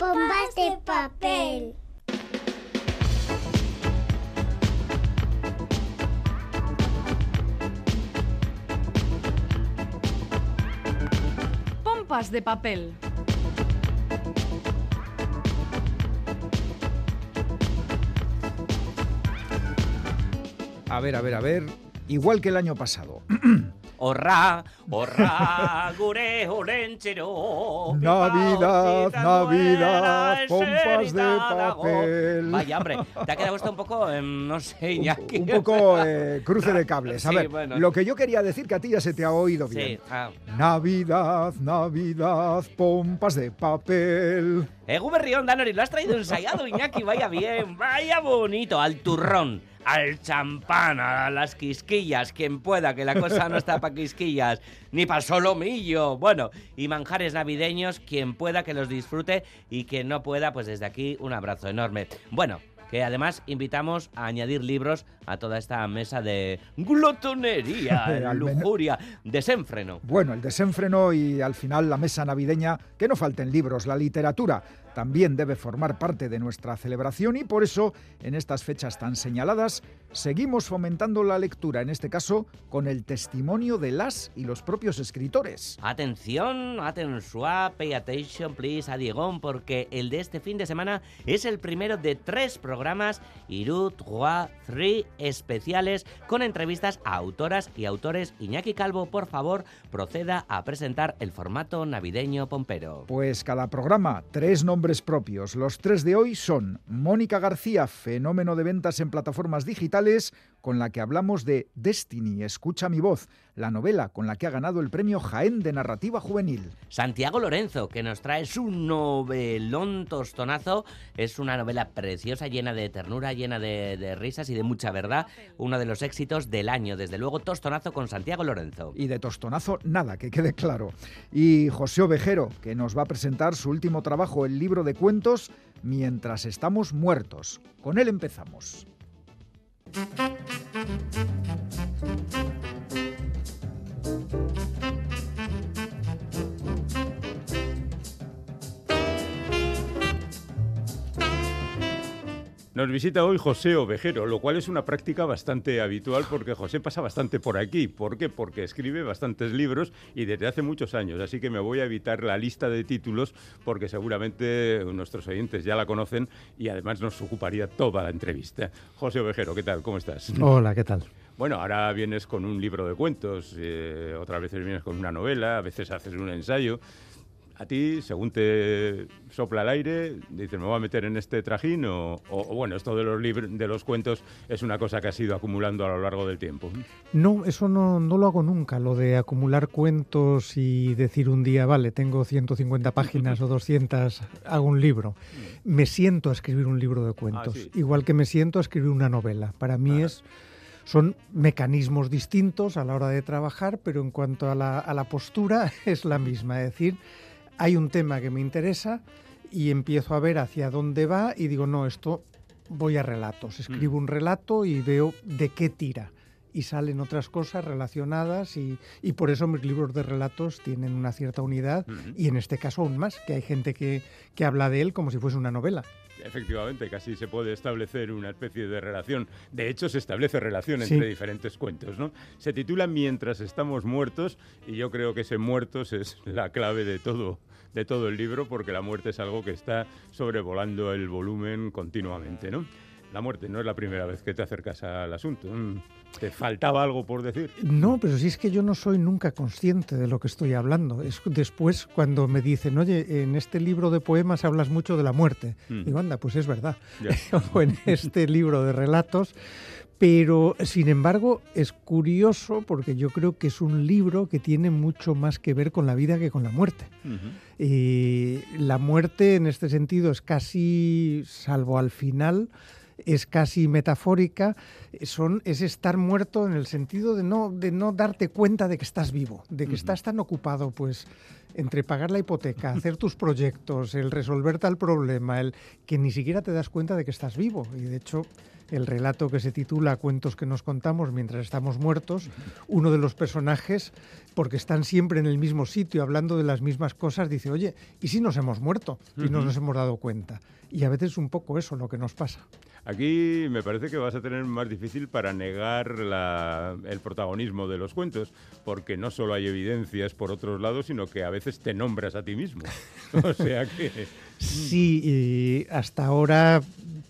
Pompas de papel. Pompas de papel. A ver, a ver, a ver. Igual que el año pasado. Horra, horra, gure olentzero. Navidad, Navidad, pompas de papel. Vaya, hombre, te ha quedado esto un poco, em, no sé, Iñaki. Un poco eh, cruce de cables. A Sí, ver, bueno. lo que yo quería decir que a ti ya se te ha oído bien. Sí, ah. Navidad, Navidad, pompas de papel. Egu Berrión, Danori, lo has traído ensayado, Iñaki, vaya bien, vaya bonito, al turrón, al champán, a las quisquillas, quien pueda, que la cosa no está para quisquillas, ni para solomillo, bueno, y manjares navideños, quien pueda que los disfrute y quien no pueda, pues desde aquí un abrazo enorme. Bueno, que además invitamos a añadir libros a toda esta mesa de glotonería, menú. lujuria, desenfreno. Bueno, el desenfreno y al final la mesa navideña, que no falten libros, la literatura también debe formar parte de nuestra celebración y por eso, en estas fechas tan señaladas, seguimos fomentando la lectura, en este caso con el testimonio de las y los propios escritores. Atención, atención, pay attention please a Diegón, porque el de este fin de semana es el primero de tres programas Irut, Trois, Three especiales con entrevistas a autoras y autores. Iñaki Calvo, por favor, proceda a presentar el formato navideño pompero. Pues cada programa, tres nombres propios. Los tres de hoy son Mónica García, fenómeno de ventas en plataformas digitales, con la que hablamos de Destiny, Escucha mi voz, la novela con la que ha ganado el premio Jaén de Narrativa Juvenil. Santiago Lorenzo, que nos trae su novelón tostonazo. Es una novela preciosa, llena de ternura, llena de, de risas y de mucha verdad. Uno de los éxitos del año, desde luego, tostonazo con Santiago Lorenzo. Y de tostonazo, nada, que quede claro. Y José Ovejero, que nos va a presentar su último trabajo, el libro de cuentos, Mientras estamos muertos. Con él empezamos. Thank you. Nos visita hoy José Ovejero, lo cual es una práctica bastante habitual porque José pasa bastante por aquí. ¿Por qué? Porque escribe bastantes libros y desde hace muchos años. Así que me voy a evitar la lista de títulos porque seguramente nuestros oyentes ya la conocen y además nos ocuparía toda la entrevista. José Ovejero, ¿qué tal? ¿Cómo estás? Hola, ¿qué tal? Bueno, ahora vienes con un libro de cuentos, eh, otras veces vienes con una novela, a veces haces un ensayo. A ti, según te sopla el aire, dices, me voy a meter en este trajín o, o- o, bueno, esto de los, de los cuentos es una cosa que has ido acumulando a lo largo del tiempo. No, eso no, no lo hago nunca, lo de acumular cuentos y decir un día, vale, tengo 150 páginas o 200, hago un libro. Me siento a escribir un libro de cuentos, sí. igual que me siento a escribir una novela. Para mí es... Son mecanismos distintos a la hora de trabajar, pero en cuanto a la, a la postura es la misma. Es decir, hay un tema que me interesa y empiezo a ver hacia dónde va y digo, no, esto voy a relatos. Escribo un relato y veo de qué tira. Y salen otras cosas relacionadas y, y por eso mis libros de relatos tienen una cierta unidad y en este caso aún más, que hay gente que, que habla de él como si fuese una novela. Efectivamente, casi se puede establecer una especie de relación. De hecho, se establece relación Sí. entre diferentes cuentos, ¿no? Se titula Mientras estamos muertos y yo creo que ese muertos es la clave de todo, de todo el libro porque la muerte es algo que está sobrevolando el volumen continuamente, ¿no? La muerte no es la primera vez que te acercas al asunto. Mm, ¿Te faltaba algo por decir? No, pero si es que yo no soy nunca consciente de lo que estoy hablando. Es después cuando me dicen, oye, en este libro de poemas hablas mucho de la muerte. Mm. Digo, anda, pues es verdad. O en este libro de relatos. Pero, sin embargo, es curioso porque yo creo que es un libro que tiene mucho más que ver con la vida que con la muerte. Y la muerte en este sentido es casi, salvo al final, es casi metafórica, son, es estar muerto en el sentido de no, de no darte cuenta de que estás vivo, de que estás tan ocupado, pues, entre pagar la hipoteca, hacer tus proyectos, el resolver tal problema, el que ni siquiera te das cuenta de que estás vivo. Y de hecho, el relato que se titula Cuentos que nos contamos mientras estamos muertos, uno de los personajes, porque están siempre en el mismo sitio hablando de las mismas cosas, dice, oye, ¿y si nos hemos muerto y no nos hemos dado cuenta? Y a veces es un poco eso lo que nos pasa. Aquí me parece que vas a tener más difícil para negar el protagonismo de los cuentos, porque no solo hay evidencias por otros lados, sino que a veces te nombras a ti mismo. o sea que... Sí, y hasta ahora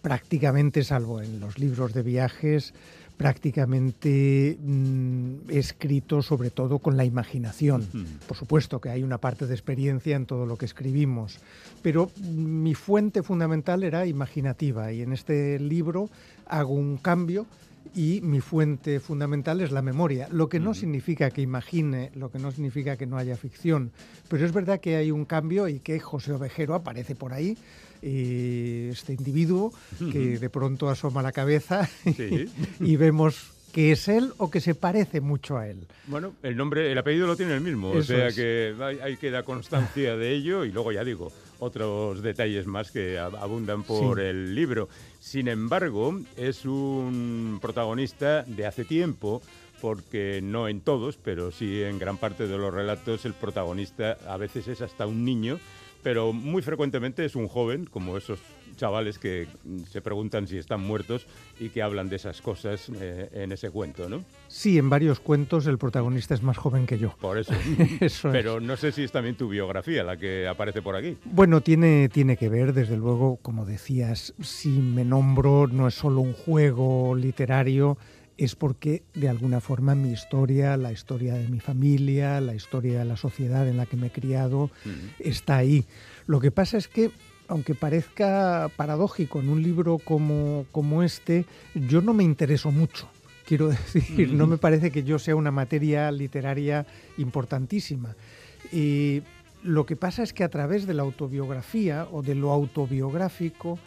prácticamente, salvo en los libros de viajes, prácticamente mm, escrito sobre todo con la imaginación. Por supuesto que hay una parte de experiencia en todo lo que escribimos, pero mi fuente fundamental era imaginativa y en este libro hago un cambio y mi fuente fundamental es la memoria, lo que no significa que imagine, lo que no significa que no haya ficción, pero es verdad que hay un cambio y que José Ovejero aparece por ahí este individuo que de pronto asoma la cabeza y, vemos que es él o que se parece mucho a él. Bueno, el nombre, el apellido lo tiene el mismo, o sea que hay, que dar constancia de ello y luego ya digo, otros detalles más que abundan por el libro. Sin embargo, es un protagonista de hace tiempo porque no en todos, pero sí en gran parte de los relatos el protagonista a veces es hasta un niño pero muy frecuentemente es un joven, como esos chavales que se preguntan si están muertos y que hablan de esas cosas eh, en ese cuento, ¿no? Sí, en varios cuentos el protagonista es más joven que yo. Por eso. pero no sé si es también tu biografía la que aparece por aquí. Bueno, tiene, tiene que ver, desde luego, como decías, si me nombro no es solo un juego literario, es porque de alguna forma mi historia, la historia de mi familia, la historia de la sociedad en la que me he criado, está ahí. Lo que pasa es que, aunque parezca paradójico en un libro como, como este, yo no me intereso mucho. Quiero decir, no me parece que yo sea una materia literaria importantísima. Y lo que pasa es que a través de la autobiografía o de lo autobiográfico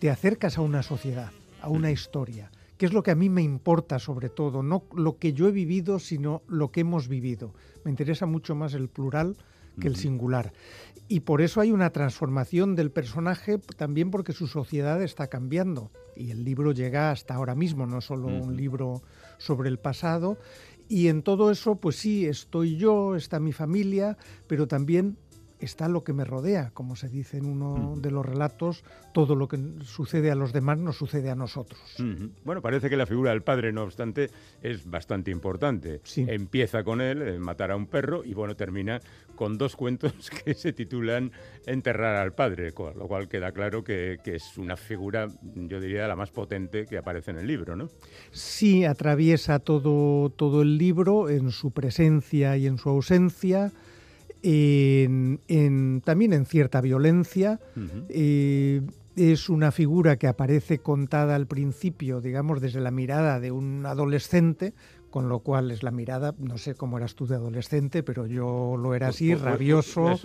te acercas a una sociedad, a una historia que es lo que a mí me importa sobre todo, no lo que yo he vivido, sino lo que hemos vivido. Me interesa mucho más el plural que el singular. Y por eso hay una transformación del personaje, también porque su sociedad está cambiando. Y el libro llega hasta ahora mismo, no solo un libro sobre el pasado. Y en todo eso, pues sí, estoy yo, está mi familia, pero también está lo que me rodea, como se dice en uno de los relatos, todo lo que sucede a los demás nos sucede a nosotros. Bueno, parece que la figura del padre, no obstante, es bastante importante. Empieza con él, en matar a un perro, y bueno, termina con dos cuentos que se titulan Enterrar al padre, lo cual queda claro que, que es una figura, yo diría, la más potente que aparece en el libro, ¿no? Sí, atraviesa todo, todo el libro en su presencia y en su ausencia en, también en cierta violencia. Eh, es una figura que aparece contada al principio, digamos, desde la mirada de un adolescente, con lo cual es la mirada, no sé cómo eras tú de adolescente, pero yo lo era así, rabioso,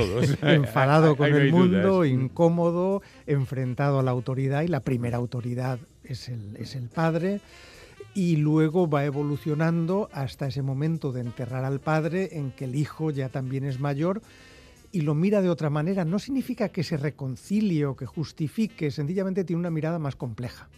enfadado con el mundo, incómodo, enfrentado a la autoridad y la primera autoridad es el, es el padre y luego va evolucionando hasta ese momento de enterrar al padre en que el hijo ya también es mayor y lo mira de otra manera. No significa que se reconcilie o que justifique, sencillamente tiene una mirada más compleja.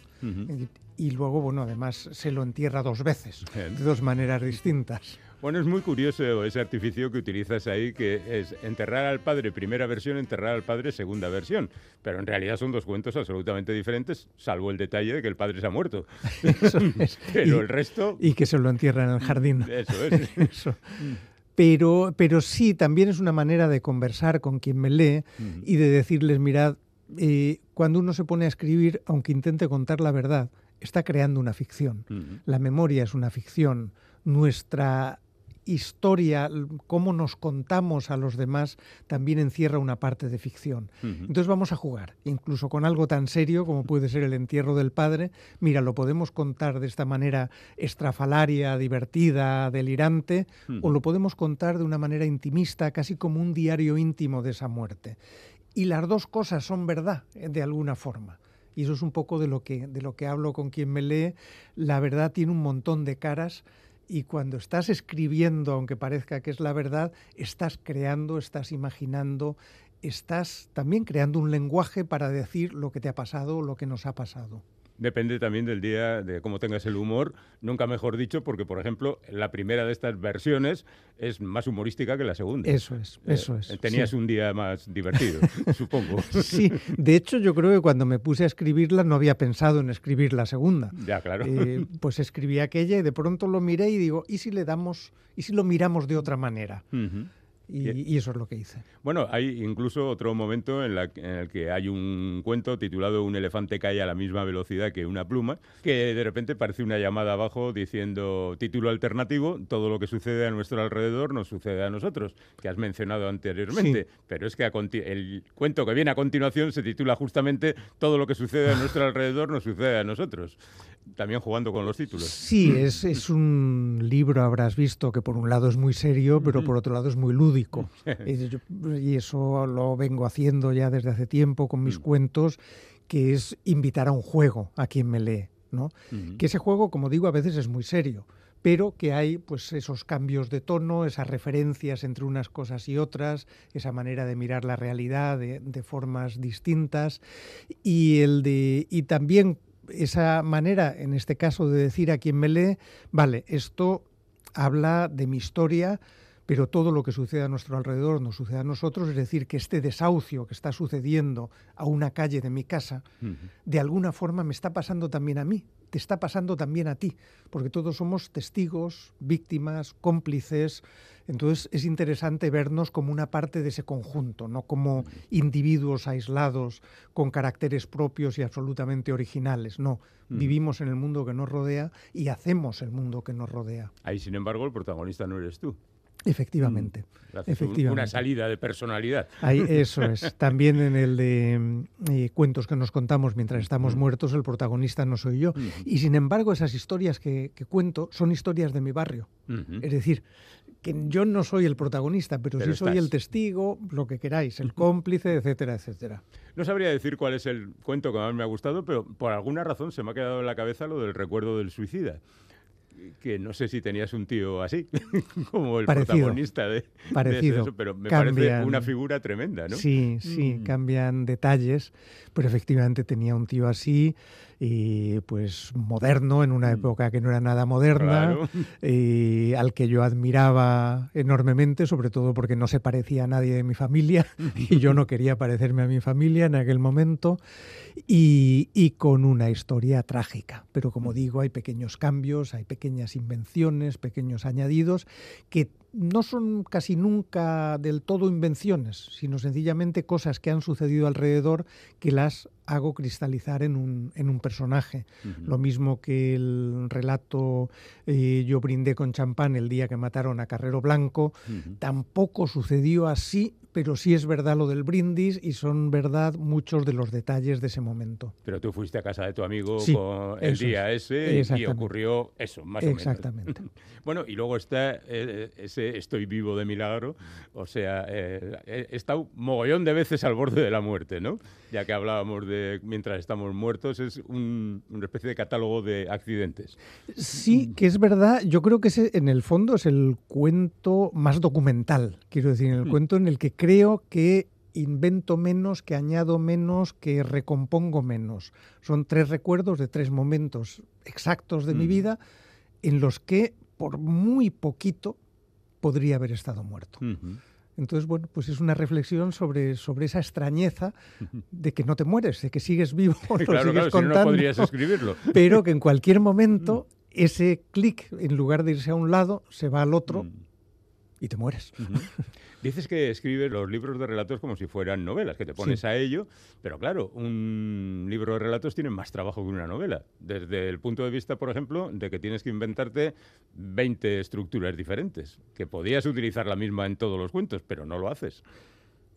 y, luego, bueno, además se lo entierra dos veces, de dos maneras distintas. Bueno, es muy curioso ese artificio que utilizas ahí, que es enterrar al padre primera versión, enterrar al padre segunda versión. Pero en realidad son dos cuentos absolutamente diferentes, salvo el detalle de que el padre se ha muerto. Eso es. Pero el resto... Y que se lo entierra en el jardín. Eso es. Pero, pero sí, también es una manera de conversar con quien me lee y de decirles, mirad, eh, cuando uno se pone a escribir, aunque intente contar la verdad, está creando una ficción. La memoria es una ficción. Nuestra historia, cómo nos contamos a los demás, también encierra una parte de ficción. Entonces vamos a jugar, incluso con algo tan serio como puede ser el entierro del padre. Mira, lo podemos contar de esta manera estrafalaria, divertida, delirante, o lo podemos contar de una manera intimista, casi como un diario íntimo de esa muerte. Y las dos cosas son verdad, eh, de alguna forma. Y eso es un poco de lo que, de lo que hablo con quien me lee. La verdad tiene un montón de caras y cuando estás escribiendo, aunque parezca que es la verdad, estás creando, estás imaginando, estás también creando un lenguaje para decir lo que te ha pasado, lo que nos ha pasado. Depende también del día, de cómo tengas el humor, nunca mejor dicho, porque, por ejemplo, la primera de estas versiones es más humorística que la segunda. Eso es, Eh, eso es. Tenías sí. un día más divertido, supongo. Sí, de hecho yo creo que cuando me puse a escribirla no había pensado en escribir la segunda. Ya, claro. Eh, pues escribí aquella y de pronto lo miré y digo, ¿y si le damos, y si lo miramos de otra manera? Ujú. Y, y eso es lo que hice. Bueno, hay incluso otro momento en, la- en el que hay un cuento titulado Un elefante cae a la misma velocidad que una pluma, que de repente parece una llamada abajo diciendo título alternativo, todo lo que sucede a nuestro alrededor nos sucede a nosotros, que has mencionado anteriormente. Pero es que a el cuento que viene a continuación se titula justamente Todo lo que sucede a nuestro alrededor nos sucede a nosotros. También jugando con los títulos. Sí, es, es un libro, habrás visto, que por un lado es muy serio, pero por otro lado es muy lúdico. Y eso lo vengo haciendo ya desde hace tiempo con mis cuentos, que es invitar a un juego a quien me lee, ¿no? Que ese juego, como digo, a veces es muy serio, pero que hay pues esos cambios de tono, esas referencias entre unas cosas y otras, esa manera de mirar la realidad de, de formas distintas. Y el de y también esa manera, en este caso, de decir a quien me lee, vale, esto habla de mi historia, pero todo lo que sucede a nuestro alrededor nos sucede a nosotros, es decir, que este desahucio que está sucediendo a una calle de mi casa, de alguna forma me está pasando también a mí, te está pasando también a ti, porque todos somos testigos, víctimas, cómplices. Entonces es interesante vernos como una parte de ese conjunto, no como individuos aislados con caracteres propios y absolutamente originales. No, vivimos en el mundo que nos rodea y hacemos el mundo que nos rodea. Ahí, sin embargo, el protagonista no eres tú. Efectivamente. Un- Efectivamente. una salida de personalidad. Ahí, eso es. También en el de mm, eh, cuentos que nos contamos mientras estamos muertos, el protagonista no soy yo. Y sin embargo, esas historias que, que cuento son historias de mi barrio. Es decir, que yo no soy el protagonista, pero, Pero sí soy estás. el testigo, lo que queráis, el cómplice, etcétera, etcétera. No sabría decir cuál es el cuento que más me ha gustado, pero por alguna razón se me ha quedado en la cabeza lo del recuerdo del suicida. Que no sé si tenías un tío así, como el Parecido. protagonista de, Parecido. eso, pero me parece una figura tremenda, ¿no? Sí, sí, Mm. cambian detalles, pero efectivamente tenía un tío así, y pues moderno, en una época que no era nada moderna, Mm. Claro. y al que yo admiraba enormemente, sobre todo porque no se parecía a nadie de mi familia, y yo no quería parecerme a mi familia en aquel momento, y, y con una historia trágica. Pero como digo, hay pequeños cambios, hay pequeñas invenciones, pequeños añadidos, que no son casi nunca del todo invenciones, sino sencillamente cosas que han sucedido alrededor que las hago cristalizar en un, en un personaje. Lo mismo que el relato eh, Yo brindé con champán el día que mataron a Carrero Blanco, tampoco sucedió así, pero sí es verdad lo del brindis y son verdad muchos de los detalles de ese momento. Pero tú fuiste a casa de tu amigo Sí, con el día es. ese y ocurrió eso, más o menos. Exactamente. Bueno, y luego está eh, ese estoy vivo de milagro, o sea, eh, he estado mogollón de veces al borde de la muerte, ¿no? Ya que hablábamos de mientras estamos muertos, es un- una especie de catálogo de accidentes. Sí, que es verdad. Yo creo que ese, en el fondo es el cuento más documental. Quiero decir, el cuento en el que creo que invento menos, que añado menos, que recompongo menos. Son tres recuerdos de tres momentos exactos de mi Mm. vida en los que, por muy poquito, podría haber estado muerto. Entonces, bueno, pues es una reflexión sobre, sobre esa extrañeza de que no te mueres, de que sigues vivo, lo claro, sigues claro, si no, no contando podrías escribirlo. pero que en cualquier momento ese clic, en lugar de irse a un lado, se va al otro Mm. Y te mueres. Dices que escribes los libros de relatos como si fueran novelas, que te pones Sí. a ello, pero claro, un libro de relatos tiene más trabajo que una novela. Desde el punto de vista, por ejemplo, de que tienes que inventarte 20 estructuras diferentes, que podías utilizar la misma en todos los cuentos, pero no lo haces.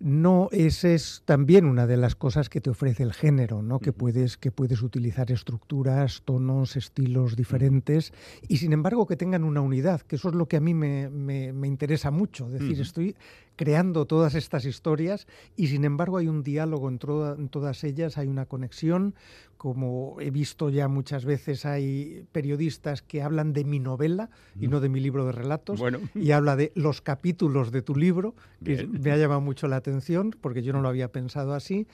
No, esa es también una de las cosas que te ofrece el género, ¿no? Que puedes, que puedes utilizar estructuras, tonos, estilos diferentes y sin embargo que tengan una unidad, que eso es lo que a mí me, me- me interesa mucho. Es decir, estoy creando todas estas historias y sin embargo hay un diálogo en, toda- en todas ellas, hay una conexión. Como he visto ya muchas veces, hay periodistas que hablan de mi novela y no de mi libro de relatos Bueno. y habla de los capítulos de tu libro, que Bien. me ha llamado mucho la atención porque yo no lo había pensado así.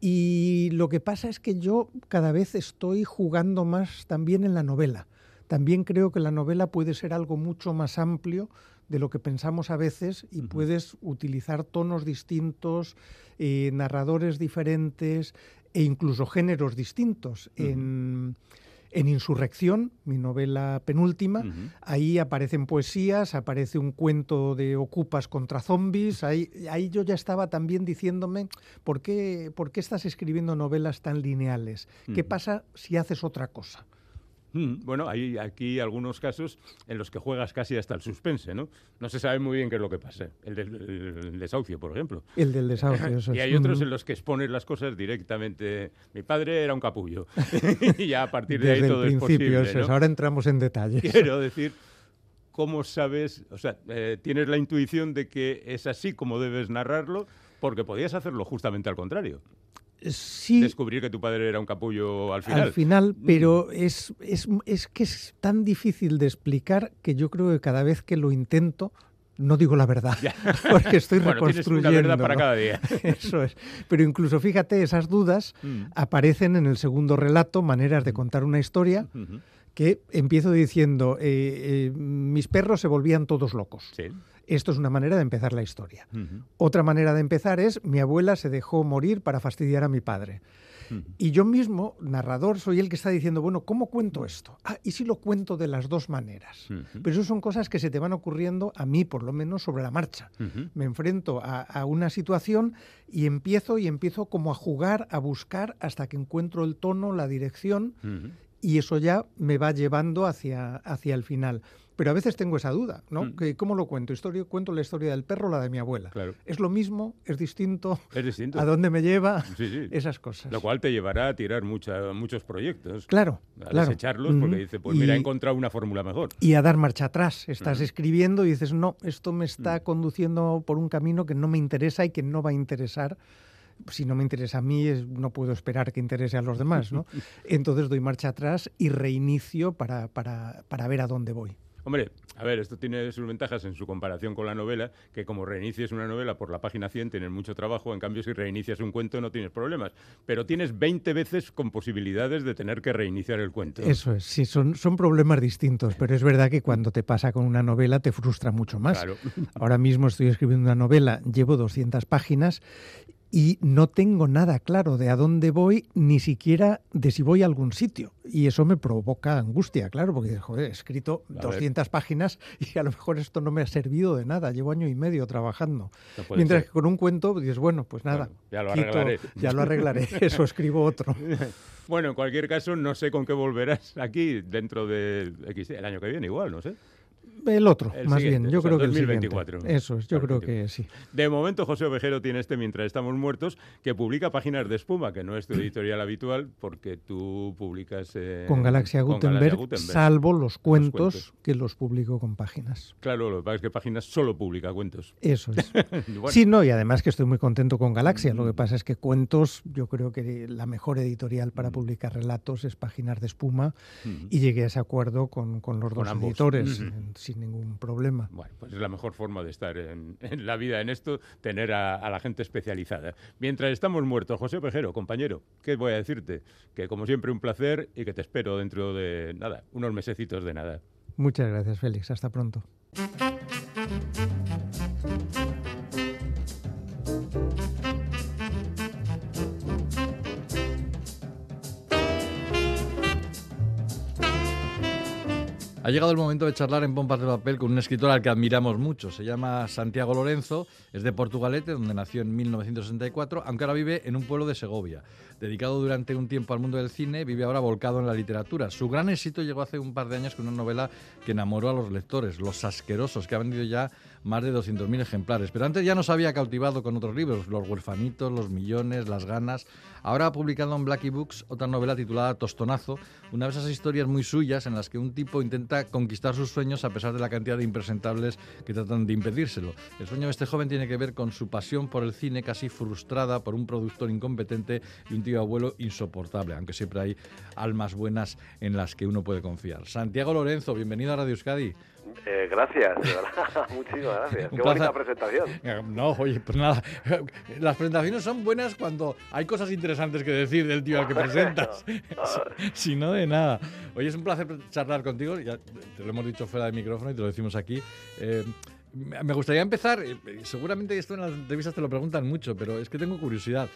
Y lo que pasa es que yo cada vez estoy jugando más también en la novela. También creo que la novela puede ser algo mucho más amplio de lo que pensamos a veces y puedes utilizar tonos distintos, eh, narradores diferentes e incluso géneros distintos. En en Insurrección, mi novela penúltima, ahí aparecen poesías, aparece un cuento de ocupas contra zombies, ahí, ahí yo ya estaba también diciéndome, ¿por qué, ¿por qué estás escribiendo novelas tan lineales? ¿Qué pasa si haces otra cosa? Mm, bueno, hay aquí algunos casos en los que juegas casi hasta el suspense, ¿no? No se sabe muy bien qué es lo que pasa. El del desahucio, por ejemplo. El del desahucio, eso Y hay otros en los que expones las cosas directamente. Mi padre era un capullo. y ya a partir de ahí todo es posible. Ahora entramos en detalles. Quiero decir, ¿cómo sabes? O sea, eh, tienes la intuición de que es así como debes narrarlo, porque podías hacerlo justamente al contrario sí. Descubrir que tu padre era un capullo al final. Al final, mm. pero es, es, es, que es tan difícil de explicar que yo creo que cada vez que lo intento no digo la verdad, porque estoy bueno, reconstruyendo. Una verdad para cada día. Eso es. Pero incluso fíjate, esas dudas mm. aparecen en el segundo relato, maneras de mm. contar una historia, que empiezo diciendo, eh, eh, mis perros se volvían todos locos. Sí. Esto es una manera de empezar la historia. Otra manera de empezar es mi abuela se dejó morir para fastidiar a mi padre. Y yo mismo, narrador, soy el que está diciendo, bueno, ¿cómo cuento esto? Ah, y si lo cuento de las dos maneras. Pero eso son cosas que se te van ocurriendo a mí, por lo menos, sobre la marcha. Me enfrento a, una situación y empiezo y empiezo como a jugar, a buscar hasta que encuentro el tono, la dirección. Y eso ya me va llevando hacia, hacia el final. Pero a veces tengo esa duda, ¿no? Mm. ¿Cómo lo cuento? Historia, ¿Cuento la historia del perro o la de mi abuela? Claro. ¿Es lo mismo? ¿Es distinto? Es distinto. ¿A dónde me lleva? Esas cosas. Lo cual te llevará a tirar mucha, muchos proyectos. Claro. A claro. desecharlos porque dice, pues mira, he encontrado una fórmula mejor. Y a dar marcha atrás. Estás escribiendo y dices, no, esto me está conduciendo por un camino que no me interesa y que no va a interesar si no me interesa a mí, no puedo esperar que interese a los demás, ¿no? Entonces doy marcha atrás y reinicio para, para, para ver a dónde voy. Hombre, a ver, esto tiene sus ventajas en su comparación con la novela, que como reinicies una novela por la página 100 tienes mucho trabajo, en cambio si reinicias un cuento no tienes problemas, pero tienes 20 veces con posibilidades de tener que reiniciar el cuento. Eso es, sí, son, son problemas distintos, pero es verdad que cuando te pasa con una novela te frustra mucho más. Claro. Ahora mismo estoy escribiendo una novela, llevo 200 páginas y no tengo nada claro de a dónde voy, ni siquiera de si voy a algún sitio. Y eso me provoca angustia, claro, porque joder, he escrito 200 páginas y a lo mejor esto no me ha servido de nada. Llevo año y medio trabajando. Mientras que con un cuento dices, bueno, pues nada, ya lo arreglaré. Ya lo arreglaré, eso escribo otro. bueno, en cualquier caso, no sé con qué volverás aquí dentro del el año que viene, igual, no sé. El otro, más bien. Yo creo que el 2024. Eso es, yo creo que sí. De momento, José Ovejero tiene este Mientras estamos muertos, que publica Páginas de Espuma, que no es tu editorial habitual, porque tú publicas... con, Galaxia Gutenberg, salvo los cuentos, que los publico con Páginas. Claro, lo que pasa es que Páginas solo publica cuentos. Eso es. Sí, no, y además que estoy muy contento con Galaxia. Lo que pasa es que cuentos, yo creo que la mejor editorial para mm. publicar relatos es Páginas de Espuma, mm. y llegué a ese acuerdo con, los dos editores. Mm sin ningún problema. Bueno, pues es la mejor forma de estar en, la vida en esto, tener a, la gente especializada. Mientras estamos muertos, José Pejero, compañero, ¿qué voy a decirte? Que como siempre un placer y que te espero dentro de nada, unos mesecitos de nada. Muchas gracias, Félix. Hasta pronto. Ha llegado el momento de charlar en Pompas de Papel con un escritor al que admiramos mucho. Se llama Santiago Lorenzo, es de Portugalete, donde nació en 1964, aunque ahora vive en un pueblo de Segovia. Dedicado durante un tiempo al mundo del cine, vive ahora volcado en la literatura. Su gran éxito llegó hace un par de años con una novela que enamoró a los lectores, Los Asquerosos, que ha vendido ya más de 200.000 ejemplares. Pero antes ya nos había cautivado con otros libros, Los Huerfanitos, Los Millones, Las Ganas. Ahora ha publicado en Blackie Books otra novela titulada Tostonazo, una de esas historias muy suyas en las que un tipo intenta conquistar sus sueños a pesar de la cantidad de impresentables que tratan de impedírselo. El sueño de este joven tiene que ver con su pasión por el cine casi frustrada por un productor incompetente y un tío abuelo insoportable, aunque siempre hay almas buenas en las que uno puede confiar. Santiago Lorenzo, bienvenido a Radio Euskadi. Eh, gracias, de verdad. Muchísimas gracias. Un Qué bonita presentación. Eh, No, oye, pues nada. Las presentaciones son buenas cuando hay cosas interesantes que decir del tío al que presentas. Si- no, de nada. Oye, es un placer charlar contigo. Ya te lo hemos dicho fuera de micrófono y te lo decimos aquí. Eh, me me gustaría empezar, eh, seguramente esto en las entrevistas te lo preguntan mucho, pero es que tengo curiosidad.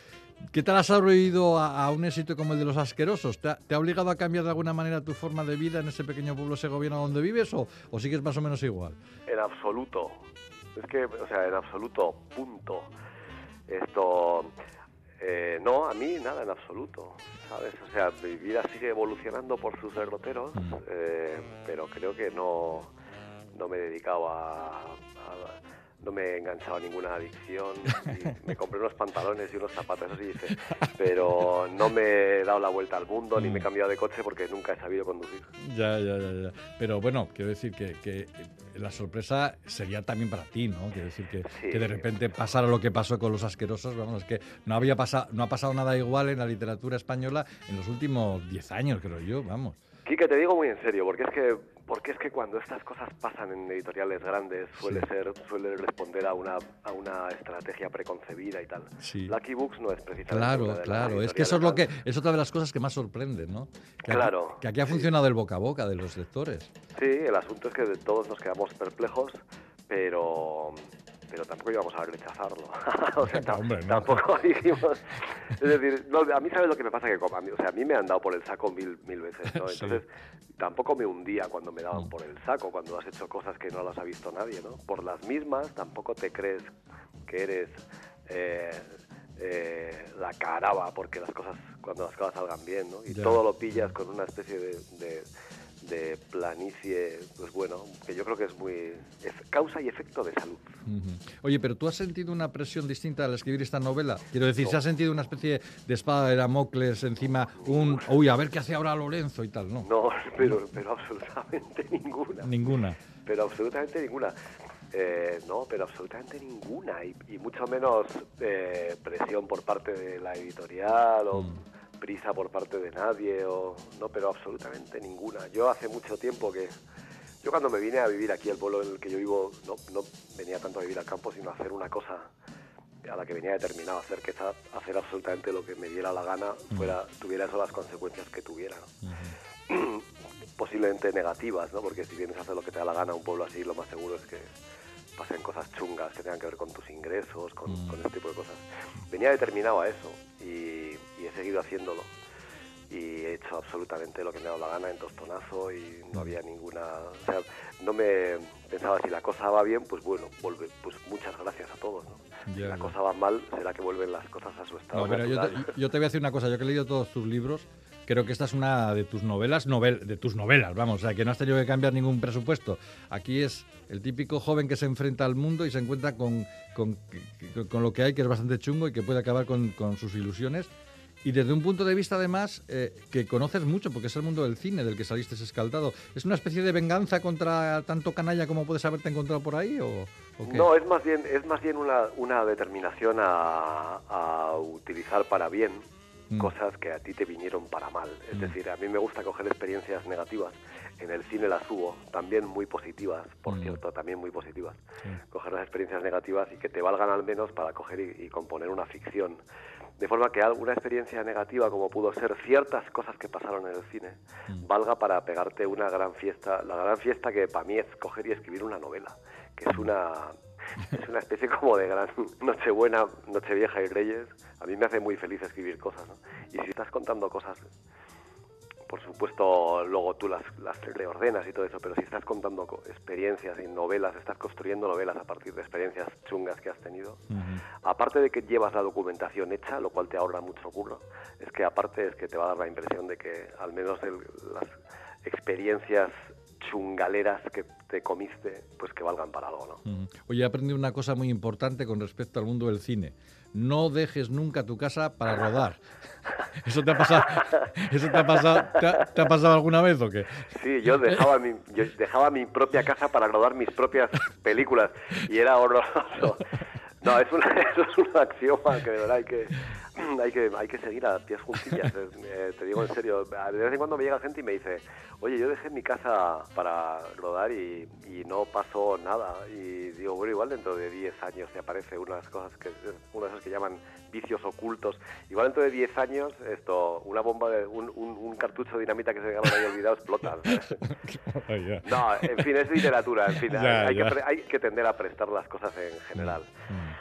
¿Qué tal has sobrevivido a, a un éxito como el de los asquerosos? ¿Te ha, te ha obligado a cambiar de alguna manera tu forma de vida en ese pequeño pueblo segoviano donde vives o, o sigues más o menos igual? En absoluto. Es que, o sea, en absoluto, punto. Esto, eh, no, a mí nada en absoluto, ¿sabes? O sea, mi vida sigue evolucionando por sus derroteros, Mm. eh, pero creo que no, no me he dedicado a, a- no me he enganchado a ninguna adicción. me compré unos pantalones y unos zapatos, eso sí hice. Pero no me he dado la vuelta al mundo ni me he Mm. cambiado de coche porque nunca he sabido conducir. Ya, ya, ya, ya. Pero bueno, quiero decir que, que, la sorpresa sería también para ti, ¿no? Quiero decir que, Sí. que de repente pasara lo que pasó con los asquerosos, vamos, es que no había pasado, no ha pasado nada igual en la literatura española en los últimos 10 años, creo yo, vamos. Quique, te digo muy en serio, porque es que porque es que cuando estas cosas pasan en editoriales grandes suele Sí. ser suele responder a una a una estrategia preconcebida y tal. Sí. Lucky Books no es precisamente Claro, una de las claro. Es que eso es lo que es otra de las cosas que más sorprenden, ¿no? Que aquí- Claro, que aquí ha sí. funcionado el boca a boca de los lectores. Sí, el asunto es que todos nos quedamos perplejos, pero pero tampoco íbamos a rechazarlo. o sea, tam- Hombre, no. tampoco dijimos. Es decir, no, a mí sabes lo que me pasa que como a mí, o sea, a mí me han dado por el saco mil mil veces, ¿no? Sí. Entonces tampoco me hundía cuando me daban Mm. por el saco, cuando has hecho cosas que no las ha visto nadie, ¿no? Por las mismas tampoco te crees que eres eh, eh, la caraba porque las cosas cuando las cosas salgan bien, ¿no? Y Ya. todo lo pillas con una especie de, de, de planicie, pues bueno, que yo creo que es muy causa y efecto de salud. Oye, pero tú has sentido una presión distinta al escribir esta novela. Quiero decir, No. ¿se ha sentido una especie de espada de Damocles encima? Un, uy, a ver qué hace ahora Lorenzo y tal, ¿no? No, pero, pero absolutamente ninguna. Ninguna. Pero absolutamente ninguna. Eh, no, pero absolutamente ninguna. Y, y mucho menos eh, presión por parte de la editorial o Mm. Prisa por parte de nadie. O, no, pero absolutamente ninguna. Yo hace mucho tiempo que... Yo cuando me vine a vivir aquí al pueblo en el que yo vivo, no, no venía tanto a vivir al campo, sino a hacer una cosa a la que venía determinado a hacer, que es a- hacer absolutamente lo que me diera la gana, fuera, tuviera eso las consecuencias que tuviera. ¿no? posiblemente negativas, ¿no? Porque si vienes a hacer lo que te da la gana a un pueblo así, lo más seguro es que pasen cosas chungas que tengan que ver con tus ingresos, con, Mm. con este tipo de cosas. Venía determinado a eso y, y he seguido haciéndolo. Y he hecho absolutamente lo que me ha dado la gana en tostonazo y no había ninguna... O sea, no me pensaba si la cosa va bien, pues bueno, vuelve, pues muchas gracias a todos, ¿no? Si la ya. cosa va mal, será que vuelven las cosas a su estado No, pero yo te, yo te voy a decir una cosa. Yo que he leído todos tus libros, creo que esta es una de tus novelas, novel, de tus novelas, vamos, o sea, que no has tenido que cambiar ningún presupuesto. Aquí es el típico joven que se enfrenta al mundo y se encuentra con, con, con- lo que hay, que es bastante chungo y que puede acabar con, con sus ilusiones. Y desde un punto de vista, además, eh, que conoces mucho, porque es el mundo del cine del que saliste escaldado. ¿Es una especie de venganza contra tanto canalla como puedes haberte encontrado por ahí? ¿O, o? No, es más bien, es más bien una, una determinación a, a utilizar para bien Mm. cosas que a ti te vinieron para mal. Es Mm. decir, a mí me gusta coger experiencias negativas. En el cine las hubo, también muy positivas, por Mm. cierto, también muy positivas. Sí. Coger las experiencias negativas y que te valgan al menos para coger y, y componer una ficción. De forma que alguna experiencia negativa, como pudo ser ciertas cosas que pasaron en el cine, valga para pegarte una gran fiesta. La gran fiesta que para mí es coger y escribir una novela, que es una, es una especie como de gran Nochebuena, Nochevieja y Reyes. A mí me hace muy feliz escribir cosas. ¿no? Y si estás contando cosas, por supuesto, luego tú las, las reordenas y todo eso, pero si estás contando co- experiencias y novelas, estás construyendo novelas a partir de experiencias chungas que has tenido, Ujú. aparte de que llevas la documentación hecha, lo cual te ahorra mucho curro, es que aparte es que te va a dar la impresión de que al menos el- las experiencias chungaleras que te comiste, pues que valgan para algo, ¿no? Oye, he aprendido una cosa muy importante con respecto al mundo del cine. No dejes nunca tu casa para rodar. ¿Eso te ha pasado, ¿eso te ha pasado, te ha, te ha pasado alguna vez o qué? Sí, yo dejaba mi, yo dejaba mi propia casa para rodar mis propias películas y era horroroso. No, es una, eso es un axioma que de verdad hay que, hay que, hay que seguir a pies juntillas. Eh, te digo en serio, de vez en cuando me llega gente y me dice, oye, yo dejé mi casa para rodar y, y no pasó nada. Y digo, bueno, igual dentro de 10 años te aparece unas cosas que, una de esas que llaman vicios ocultos. Igual dentro de 10 años, esto, una bomba, de, un, un, un cartucho de dinamita que se quedaron ahí olvidado explota. no, en fin, es literatura. En fin, Ya, hay, ya. Que, hay que tender a prestar las cosas en general. Mm.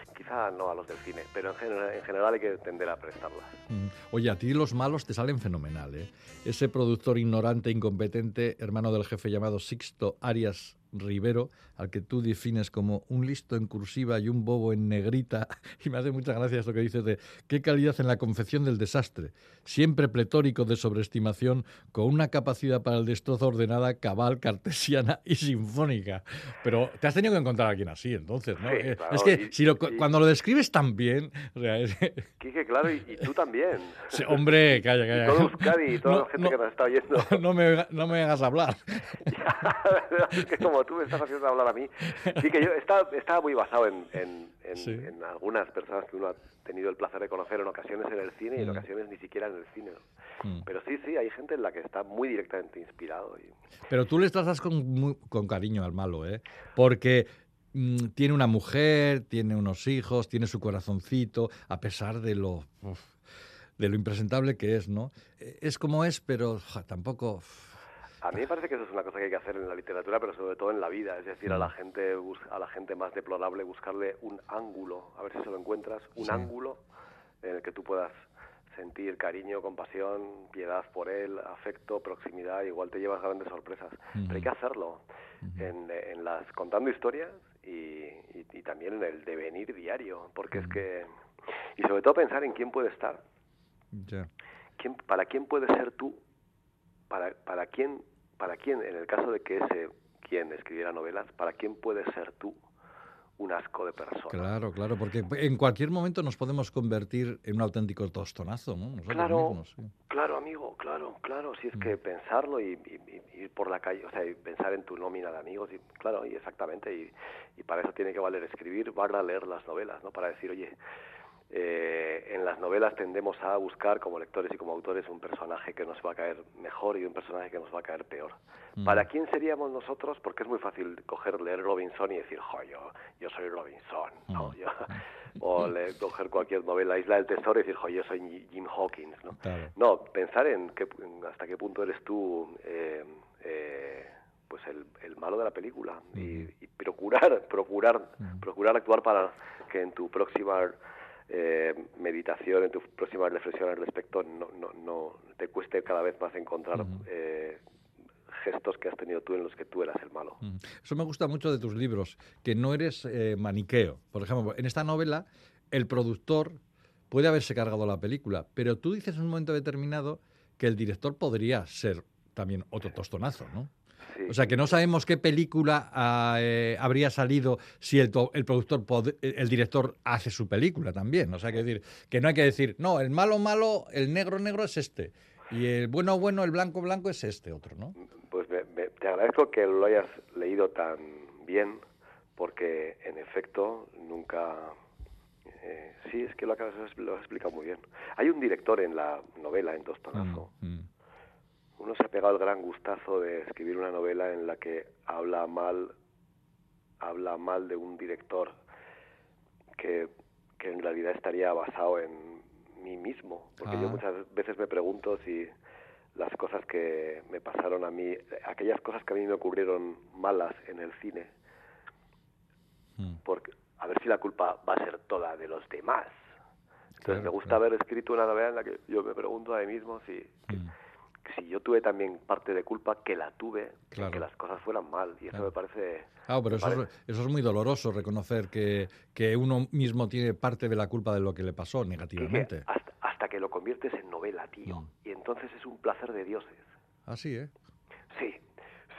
No a los del cine, pero en general, en general hay que tender a prestarlas. Mm. Oye, a ti los malos te salen fenomenal, ¿eh? Ese productor ignorante, incompetente, hermano del jefe llamado Sixto Arias Rivero, al que tú defines como un listo en cursiva y un bobo en negrita, y me hace mucha gracia esto que dices de qué calidad en la confección del desastre, siempre pletórico de sobreestimación, con una capacidad para el destrozo ordenada, cabal, cartesiana y sinfónica. Pero te has tenido que encontrar a alguien así, entonces, ¿no? Sí, Eh, claro, es que y- si lo- y- cuando lo describes tan bien, o sea, es- Quique, claro, y, y tú también. Sí, Hombre, calla, calla. todo Euskadi y toda No, la gente no. que nos está oyendo. No me, no me hagas hablar. es que como tú me estás haciendo hablar a mí. Sí, que yo estaba, estaba muy basado en, en, en- Sí. en algunas personas que uno ha tenido el placer de conocer en ocasiones en el cine y en Mm. ocasiones ni siquiera en el cine. Mm. Pero sí, sí, hay gente en la que está muy directamente inspirado. Y... Pero tú le tratas con, muy- con cariño al malo, ¿eh? Porque mm, tiene una mujer, tiene unos hijos, tiene su corazoncito, a pesar de lo, uf, de lo impresentable que es, ¿no? Eh, Es como es, pero ja, tampoco... uf, A mí me parece que eso es una cosa que hay que hacer en la literatura, pero sobre todo en la vida. Es decir, a Mm. la gente bus- a la gente más deplorable buscarle un ángulo, a ver si se lo encuentras, un Sí. ángulo en el que tú puedas sentir cariño, compasión, piedad por él, afecto, proximidad, igual te llevas grandes sorpresas. Pero hay que hacerlo en, en las contando historias y, y- y también en el devenir diario, porque es que y sobre todo pensar en quién puede estar, quién, para quién puedes ser tú, para, para quién, para quién, en el caso de que ese quien escribiera novelas, para quién puedes ser tú un asco de persona. Claro, claro, porque en cualquier momento nos podemos convertir en un auténtico tostonazo, ¿no? Nosotros Claro, mismos, sí. claro, amigo, claro, claro. Si es que pensarlo y, ir por la calle, o sea, y pensar en tu nómina de amigos, y claro, y exactamente, y, y para eso tiene que valer escribir, valga leer las novelas, ¿no? Para decir, oye, eh, en las novelas tendemos a buscar como lectores y como autores un personaje que nos va a caer mejor y un personaje que nos va a caer peor. Mm. ¿Para quién seríamos nosotros? Porque es muy fácil coger, leer Robinson y decir, jo, yo, yo soy Robinson, ¿no? Mm. Yo- o le- coger cualquier novela, Isla del Tesoro, y decir, jo, yo soy Jim Hawkins, ¿no? Claro. No, pensar en, qué, en hasta qué punto eres tú eh, eh, pues el, el malo de la película y, y procurar, procurar, procurar actuar para que en tu próxima eh, meditación, en tu próxima reflexión al respecto, no, no, no te cueste cada vez más encontrar eh, gestos que has tenido tú en los que tú eras el malo. Eso me gusta mucho de tus libros, que no eres eh, maniqueo. Por ejemplo, en esta novela, el productor puede haberse cargado la película, pero tú dices en un momento determinado que el director podría ser también otro tostonazo, ¿no? Sí. O sea, que no sabemos qué película ah, eh, habría salido si el, el productor, pod- el director hace su película también. O sea, que decir, que no hay que decir, no, el malo malo, el negro negro es este. Y el bueno bueno, el blanco blanco es este otro, ¿no? Pues me- me- te agradezco que lo hayas leído tan bien, porque en efecto nunca... eh, sí, es que lo, acabas, lo has explicado muy bien. Hay un director en la novela, en Tostonazo. Mm, mm. Uno se ha pegado el gran gustazo de escribir una novela en la que habla mal, habla mal de un director que, que en realidad estaría basado en mí mismo. Porque yo Ah. muchas veces me pregunto si las cosas que me pasaron a mí, aquellas cosas que a mí me ocurrieron malas en el cine, Mm. porque a ver si la culpa va a ser toda de los demás. Entonces Claro, me gusta claro. haber escrito una novela en la que yo me pregunto a mí mismo si, Mm. que si yo tuve también parte de culpa, que la tuve, Claro. que las cosas fueran mal. Y eso Claro. me parece... Ah, pero eso es, eso es muy doloroso, reconocer que, que uno mismo tiene parte de la culpa de lo que le pasó negativamente. hasta, hasta que lo conviertes en novela, tío. Mm. Y entonces es un placer de dioses. Así, ¿eh? Sí,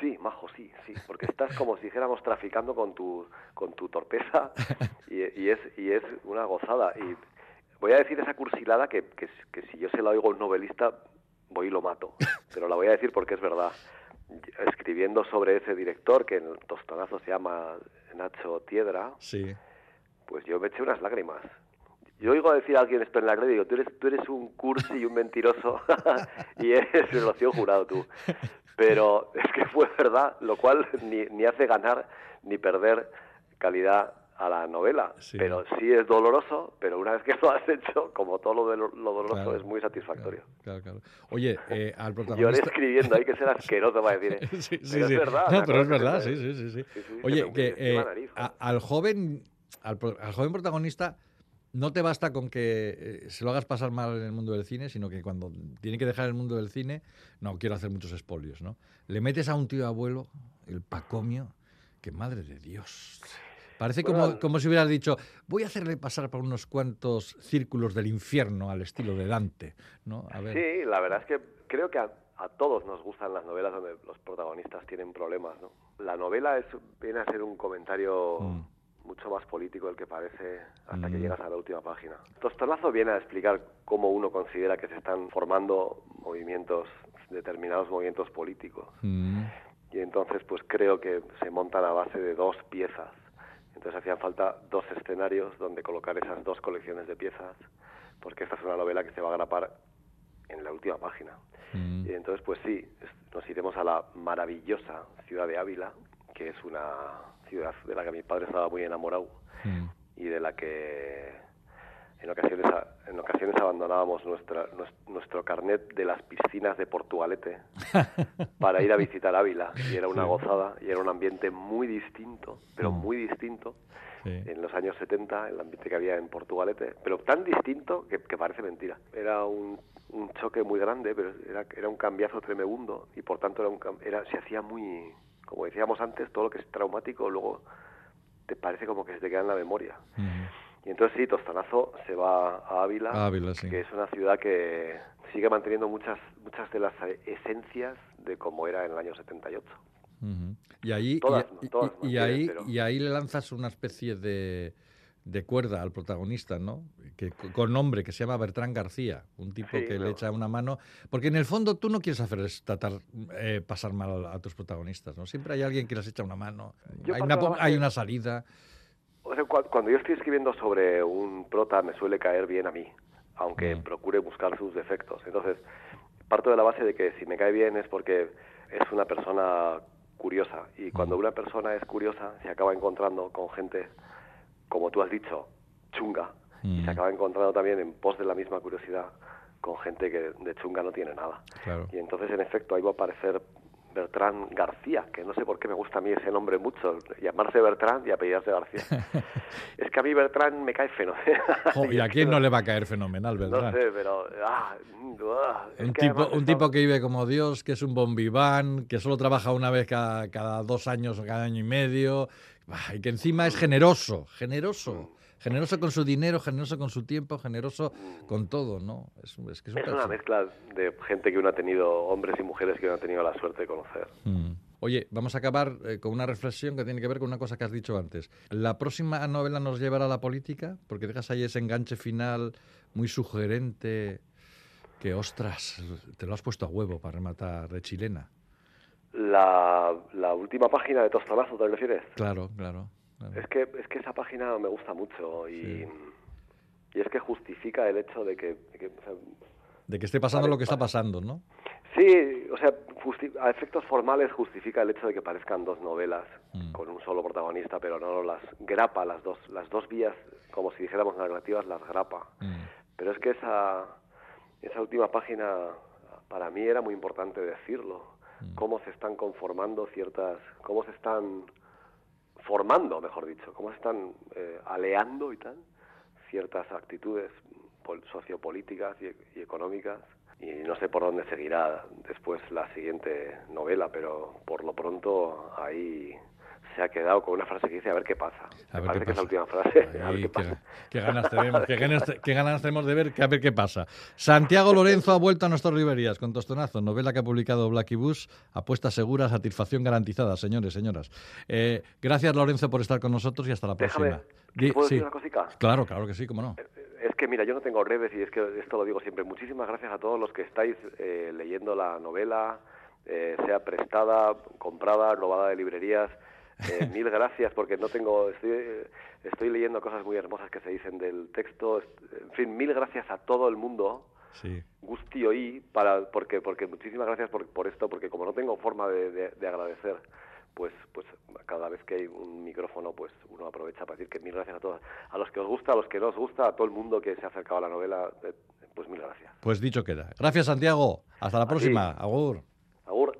sí, majo, sí, sí. Porque estás como si dijéramos traficando con tu, con tu torpeza y, y es, y es una gozada. Y voy a decir esa cursilada que, que, que si yo se la oigo a un novelista, voy y lo mato. Pero la voy a decir porque es verdad. Escribiendo sobre ese director, que en el tostonazo se llama Nacho Tiedra, Sí. pues yo me eché unas lágrimas. Yo oigo decir a alguien esto en la red y digo, tú eres, tú eres un cursi y un mentiroso y eres el rocío jurado tú. Pero es que fue verdad, lo cual ni, ni hace ganar ni perder calidad a la novela. Sí. Pero sí es doloroso, pero una vez que lo has hecho, como todo lo, de lo, lo doloroso, Claro, es muy satisfactorio. Claro, claro. Oye, eh, al protagonista... escribiendo, hay que ser asqueroso para decir. ¿eh? Sí, sí, pero es verdad. No, pero es verdad, sí, sí, sí, Oye, que eh, nariz, a- al joven al, al joven protagonista no te basta con que eh, se lo hagas pasar mal en el mundo del cine, sino que cuando tiene que dejar el mundo del cine, no quiero hacer muchos espolios, ¿no? Le metes a un tío abuelo, el pacomio, que madre de Dios. Parece como, Bueno, como si hubieras dicho, voy a hacerle pasar por unos cuantos círculos del infierno al estilo de Dante, ¿no? A ver. Sí, la verdad es que creo que a, a todos nos gustan las novelas donde los protagonistas tienen problemas, ¿no? La novela es, viene a ser un comentario Mm. mucho más político del que parece hasta que Mm. llegas a la última página. Tostonazo viene a explicar cómo uno considera que se están formando movimientos, determinados movimientos políticos. Mm, Y entonces pues creo que se montan a base de dos piezas. Entonces hacían falta dos escenarios donde colocar esas dos colecciones de piezas, porque esta es una novela que se va a grapar en la última página. mm. Y entonces pues sí, nos iremos a la maravillosa ciudad de Ávila, que es una ciudad de la que mi padre estaba muy enamorado Mm. y de la que en ocasiones en ocasiones abandonábamos nuestra nues- nuestro carnet de las piscinas de Portugalete para ir a visitar Ávila y era una gozada y era un ambiente muy distinto pero Mm. muy distinto Sí. en los años 70 el ambiente que había en Portugalete pero tan distinto que, que parece mentira era un, un choque muy grande pero era, era un cambiazo tremebundo y por tanto era un, era, se hacía muy como decíamos antes todo lo que es traumático luego te parece como que se te queda en la memoria Mm. Y entonces sí, Tostanazo se va a Ávila, A Ávila, sí. que es una ciudad que sigue manteniendo muchas muchas de las esencias de cómo era en el año 78. Ujú. Y ahí, Todas, y, y- todas y- y mantienen, ahí, pero- y ahí le lanzas una especie de, de cuerda al protagonista, ¿no? Que, con nombre, que se llama Bertrán García, un tipo Sí, que le echa una mano. Porque en el fondo tú no quieres hacer tratar, eh, pasar mal a, tus protagonistas, ¿no? Siempre hay alguien que les echa una mano, Yo hay una, hay una salida. O sea, cua- cuando yo estoy escribiendo sobre un prota me suele caer bien a mí, aunque Mm. procure buscar sus defectos. Entonces, parto de la base de que si me cae bien es porque es una persona curiosa y cuando una persona es curiosa se acaba encontrando con gente, como tú has dicho, chunga, y Mm. se acaba encontrando también en pos de la misma curiosidad con gente que de chunga no tiene nada. Claro. Y entonces, en efecto, ahí va a aparecer Bertrán García, que no sé por qué me gusta a mí ese nombre mucho, llamarse Bertrán y apellidarse García. es que a mí Bertrán me cae fenomenal. ¿Y a quién no le va a caer fenomenal, No Beltrán? sé, pero... ah, mm, ah, Un tipo, además un tipo que vive como Dios, que es un bombiván, que solo trabaja una vez cada, cada dos años o cada año y medio, y que encima es generoso, generoso. Generoso con su dinero, generoso con su tiempo, generoso con todo, ¿no? Es, es que es un Es una mezcla de gente que uno ha tenido, hombres y mujeres que uno ha tenido la suerte de conocer. Mm. Oye, vamos a acabar eh, con una reflexión que tiene que ver con una cosa que has dicho antes. ¿La próxima novela nos llevará a la política? Porque dejas ahí ese enganche final muy sugerente que, ostras, te lo has puesto a huevo para rematar de chilena. La, la última página de Tostonazo, ¿te refieres? Claro, claro. Es que, es que esa página me gusta mucho y, Sí. y es que justifica el hecho de que... de que, o sea, De que esté pasando lo que está pasando, ¿no? sí, o sea, a efectos formales justifica el hecho de que parezcan dos novelas Mm. con un solo protagonista, pero no las grapa, las dos, las dos vías, como si dijéramos narrativas, las grapa. Mm. Pero es que esa, esa última página para mí era muy importante decirlo. Mm. Cómo se están conformando ciertas, cómo se están formando, mejor dicho, cómo se están eh, aleando y tal ciertas actitudes pol- sociopolíticas y, y económicas. Y no sé por dónde seguirá después la siguiente novela, pero por lo pronto ahí se ha quedado con una frase que dice a ver qué pasa. A Me ver parece qué que es la pasa. última frase. Ay, qué qué, pasa. qué ganas tenemos, qué ganas, qué ganas tenemos de ver, que a ver qué pasa. Santiago Lorenzo ha vuelto a nuestras librerías con Tostonazo, novela que ha publicado Blacky Bush, apuesta segura, satisfacción garantizada, señores, señoras. Eh, gracias, Lorenzo, por estar con nosotros y hasta la Déjame, próxima. Di- ¿puedo sí. decir una cosica? Claro, claro que sí, cómo no. Es que, mira, yo no tengo redes y es que esto lo digo siempre. Muchísimas gracias a todos los que estáis eh, leyendo la novela, eh, sea prestada, comprada, robada de librerías. Eh, mil gracias porque no tengo, estoy, eh, estoy leyendo cosas muy hermosas que se dicen del texto. En fin, mil gracias a todo el mundo. Sí. Gusti oí para porque porque muchísimas gracias por, por esto porque como no tengo forma de, de- de agradecer pues pues cada vez que hay un micrófono pues uno aprovecha para decir que mil gracias a todos a los que os gusta a los que no os gusta a todo el mundo que se ha acercado a la novela eh, pues mil gracias Pues dicho queda. Gracias, Santiago. Hasta la A ti. próxima. Agur. Agur.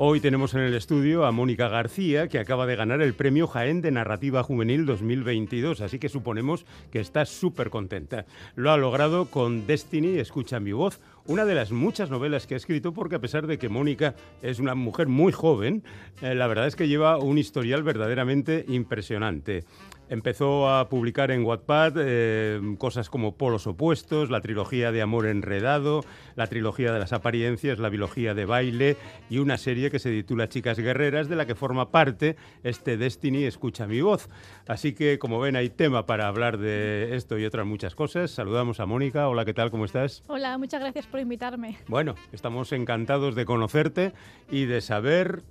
Hoy tenemos en el estudio a Mónica García, que acaba de ganar el premio Jaén de Narrativa Juvenil 2022, así que suponemos que está súper contenta. Lo ha logrado con Destiny, Escucha mi voz, una de las muchas novelas que ha escrito, porque a pesar de que Mónica es una mujer muy joven, eh, la verdad es que lleva un historial verdaderamente impresionante. Empezó a publicar en Wattpad eh, cosas como Polos Opuestos, la trilogía de Amor Enredado, la trilogía de las apariencias, la biología de baile y una serie que se titula Chicas Guerreras, de la que forma parte este Destiny Escucha mi voz. Así que, como ven, hay tema para hablar de esto y otras muchas cosas. Saludamos a Mónica. Hola, ¿qué tal? ¿Cómo estás? Hola, muchas gracias por invitarme. Bueno, estamos encantados de conocerte y de saber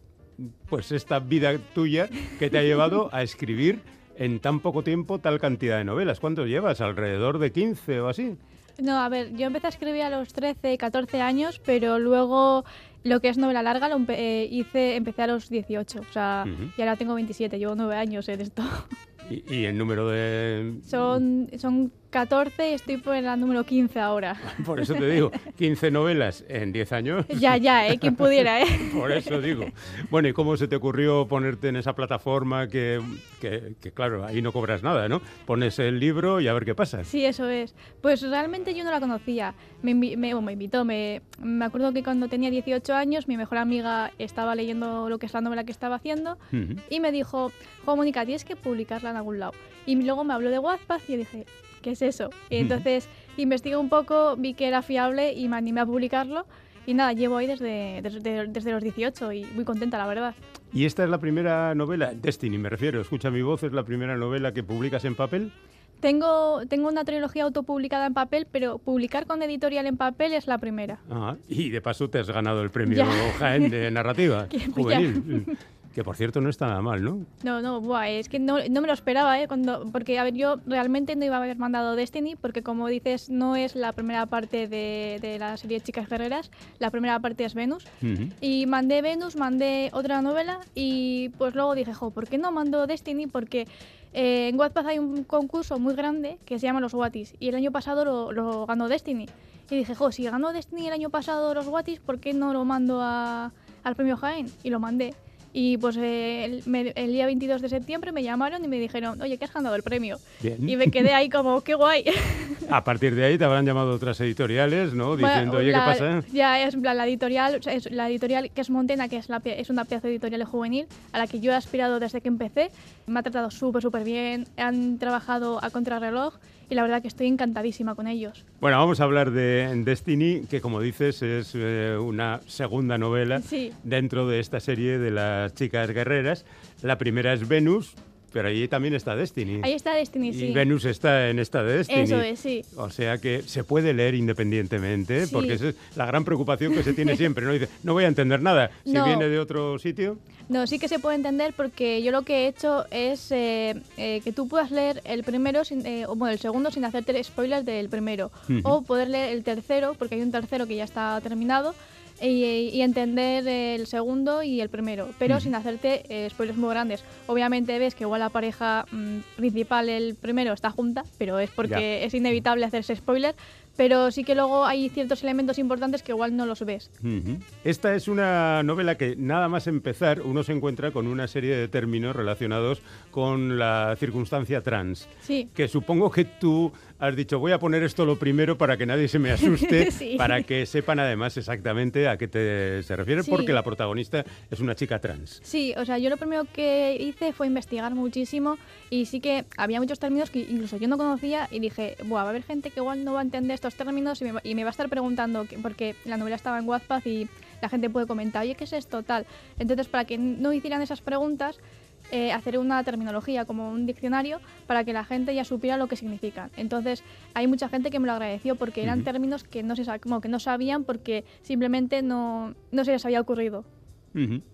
pues esta vida tuya que te ha llevado a escribir en tan poco tiempo tal cantidad de novelas. ¿Cuántos llevas? ¿Alrededor de 15 o así? No, a ver, yo empecé a escribir a los 13, 14 años, pero luego lo que es novela larga lo eh, hice, empecé a los 18. O sea, y ahora tengo 27, llevo 9 años en esto. Y, y el número de... Son, son 14 y estoy por la número 15 ahora. Por eso te digo, 15 novelas en 10 años. ya, ya, ¿eh? Quien pudiera, ¿eh? Por eso digo. Bueno, ¿y cómo se te ocurrió ponerte en esa plataforma que, que- que, claro, ahí no cobras nada, ¿no? Pones el libro y a ver qué pasa. Sí, eso es. Pues realmente yo no la conocía. Me, me, bueno, me invitó. Me, me acuerdo que cuando tenía 18 años, mi mejor amiga estaba leyendo lo que es la novela que estaba haciendo y me dijo, Jo, Mónica, tienes que publicarla en algún lado. Y luego me habló de Wattpad y dije, ¿qué es eso? Y entonces investigué un poco, vi que era fiable y me animé a publicarlo. Y nada, llevo ahí desde, desde, desde los 18 y muy contenta, la verdad. ¿Y esta es la primera novela? Destiny, me refiero. Escucha mi voz, es la primera novela que publicas en papel. Tengo, tengo una trilogía autopublicada en papel, pero publicar con editorial en papel es la primera. Ah, y de paso te has ganado el premio Ya. Jaén de narrativa juvenil. Que por cierto no está nada mal, ¿no? No, no, buah, es que no, no me lo esperaba, ¿eh? Cuando, porque, a ver, yo realmente no iba a haber mandado Destiny, porque como dices, no es la primera parte de, de la serie Chicas Guerreras, la primera parte es Venus. Ujú. Y mandé Venus, mandé otra novela y pues luego dije, jo, ¿por qué no mando Destiny? Porque eh, en Wattpad hay un concurso muy grande que se llama Los Wattis y el año pasado lo, lo ganó Destiny. Y dije, jo, si ganó Destiny el año pasado los Wattis, ¿por qué no lo mando a- al premio Jaén? Y lo mandé. Y pues el, me- el día 22 de septiembre me llamaron y me dijeron, oye, que has ganado el premio. Bien. Y me quedé ahí como, qué guay. A partir de ahí te habrán llamado otras editoriales, ¿no? Diciendo, Bueno, oye, ¿qué la- pasa? Ya es plan, la editorial, o sea, es la editorial que es Montena, que es, la, es una de editorial juvenil a la que yo he aspirado desde que empecé. Me ha tratado súper, súper bien. Han trabajado a contrarreloj y la verdad que estoy encantadísima con ellos. Bueno, vamos a hablar de Destiny, que como dices es eh, una segunda novela Sí. dentro de esta serie de las chicas guerreras. La primera es Venus, pero allí también está Destiny. Ahí está Destiny, y sí. Venus está en esta de Destiny. Eso es, sí. O sea que se puede leer independientemente, Sí. porque esa es la gran preocupación que se tiene siempre. No dice, no voy a entender nada. Si No. viene de otro sitio, No, sí que se puede entender porque yo lo que he hecho es eh, eh, que tú puedas leer el primero, sin, eh, o bueno, el segundo sin hacerte spoilers del primero. O poder leer el tercero, porque hay un tercero que ya está terminado, y, y entender el segundo y el primero, pero sin hacerte spoilers muy grandes. Obviamente ves que igual la pareja mm, principal, el primero, está junta, pero es porque es inevitable hacerse spoiler. Pero sí que luego hay ciertos elementos importantes que igual no los ves. Esta es una novela que nada más empezar uno se encuentra con una serie de términos relacionados con la circunstancia trans. Sí. Que supongo que tú has dicho, voy a poner esto lo primero para que nadie se me asuste, Sí. para que sepan además exactamente a qué te, se refiere, Sí. porque la protagonista es una chica trans. Sí, o sea, yo lo primero que hice fue investigar muchísimo y sí que había muchos términos que incluso yo no conocía y dije, Buah, va a haber gente que igual no va a entender estos términos y me, va- y me va a estar preguntando, que- porque la novela estaba en Wattpad y la gente puede comentar, oye, ¿qué es esto? Tal. Entonces, para que no hicieran esas preguntas, eh, hacer una terminología como un diccionario para que la gente ya supiera lo que significan. Entonces, hay mucha gente que me lo agradeció porque eran términos que no, se, como que no sabían porque simplemente no, no se les había ocurrido.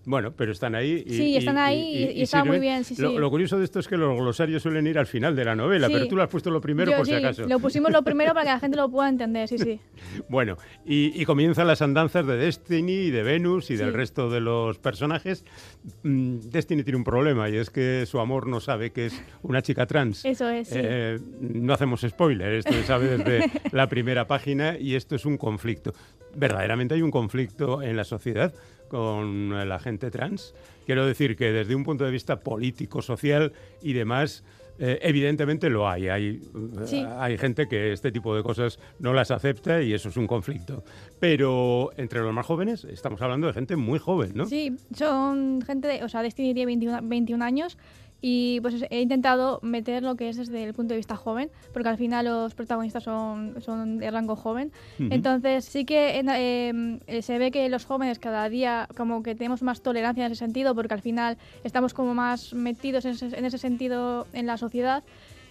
Bueno, pero están ahí. Y, sí, están ahí y, está muy bien. lo, curioso de esto es que los glosarios suelen ir al final de la novela, pero tú lo has puesto lo primero por si acaso. Lo pusimos lo primero para que la gente lo pueda entender, sí, sí. bueno, y, comienzan las andanzas de Destiny y de Venus y del resto de los personajes. Mm, Destiny tiene un problema y es que su amor no sabe que es una chica trans. Eso es. Eh, no hacemos spoiler, esto se sabe desde la primera página y esto es un conflicto. Verdaderamente hay un conflicto en la sociedad con la gente trans. Quiero decir que desde un punto de vista político, social y demás, eh, evidentemente lo hay. Hay, hay gente que este tipo de cosas no las acepta y eso es un conflicto. Pero entre los más jóvenes estamos hablando de gente muy joven, ¿no? Sí, son gente, de, o sea, Destiny tiene 21, 21 años y pues he intentado meter lo que es desde el punto de vista joven, porque al final los protagonistas son, son de rango joven. Entonces sí que em, eh, se ve que los jóvenes cada día como que tenemos más tolerancia en ese sentido, porque al final estamos como más metidos en ese, sentido en la sociedad.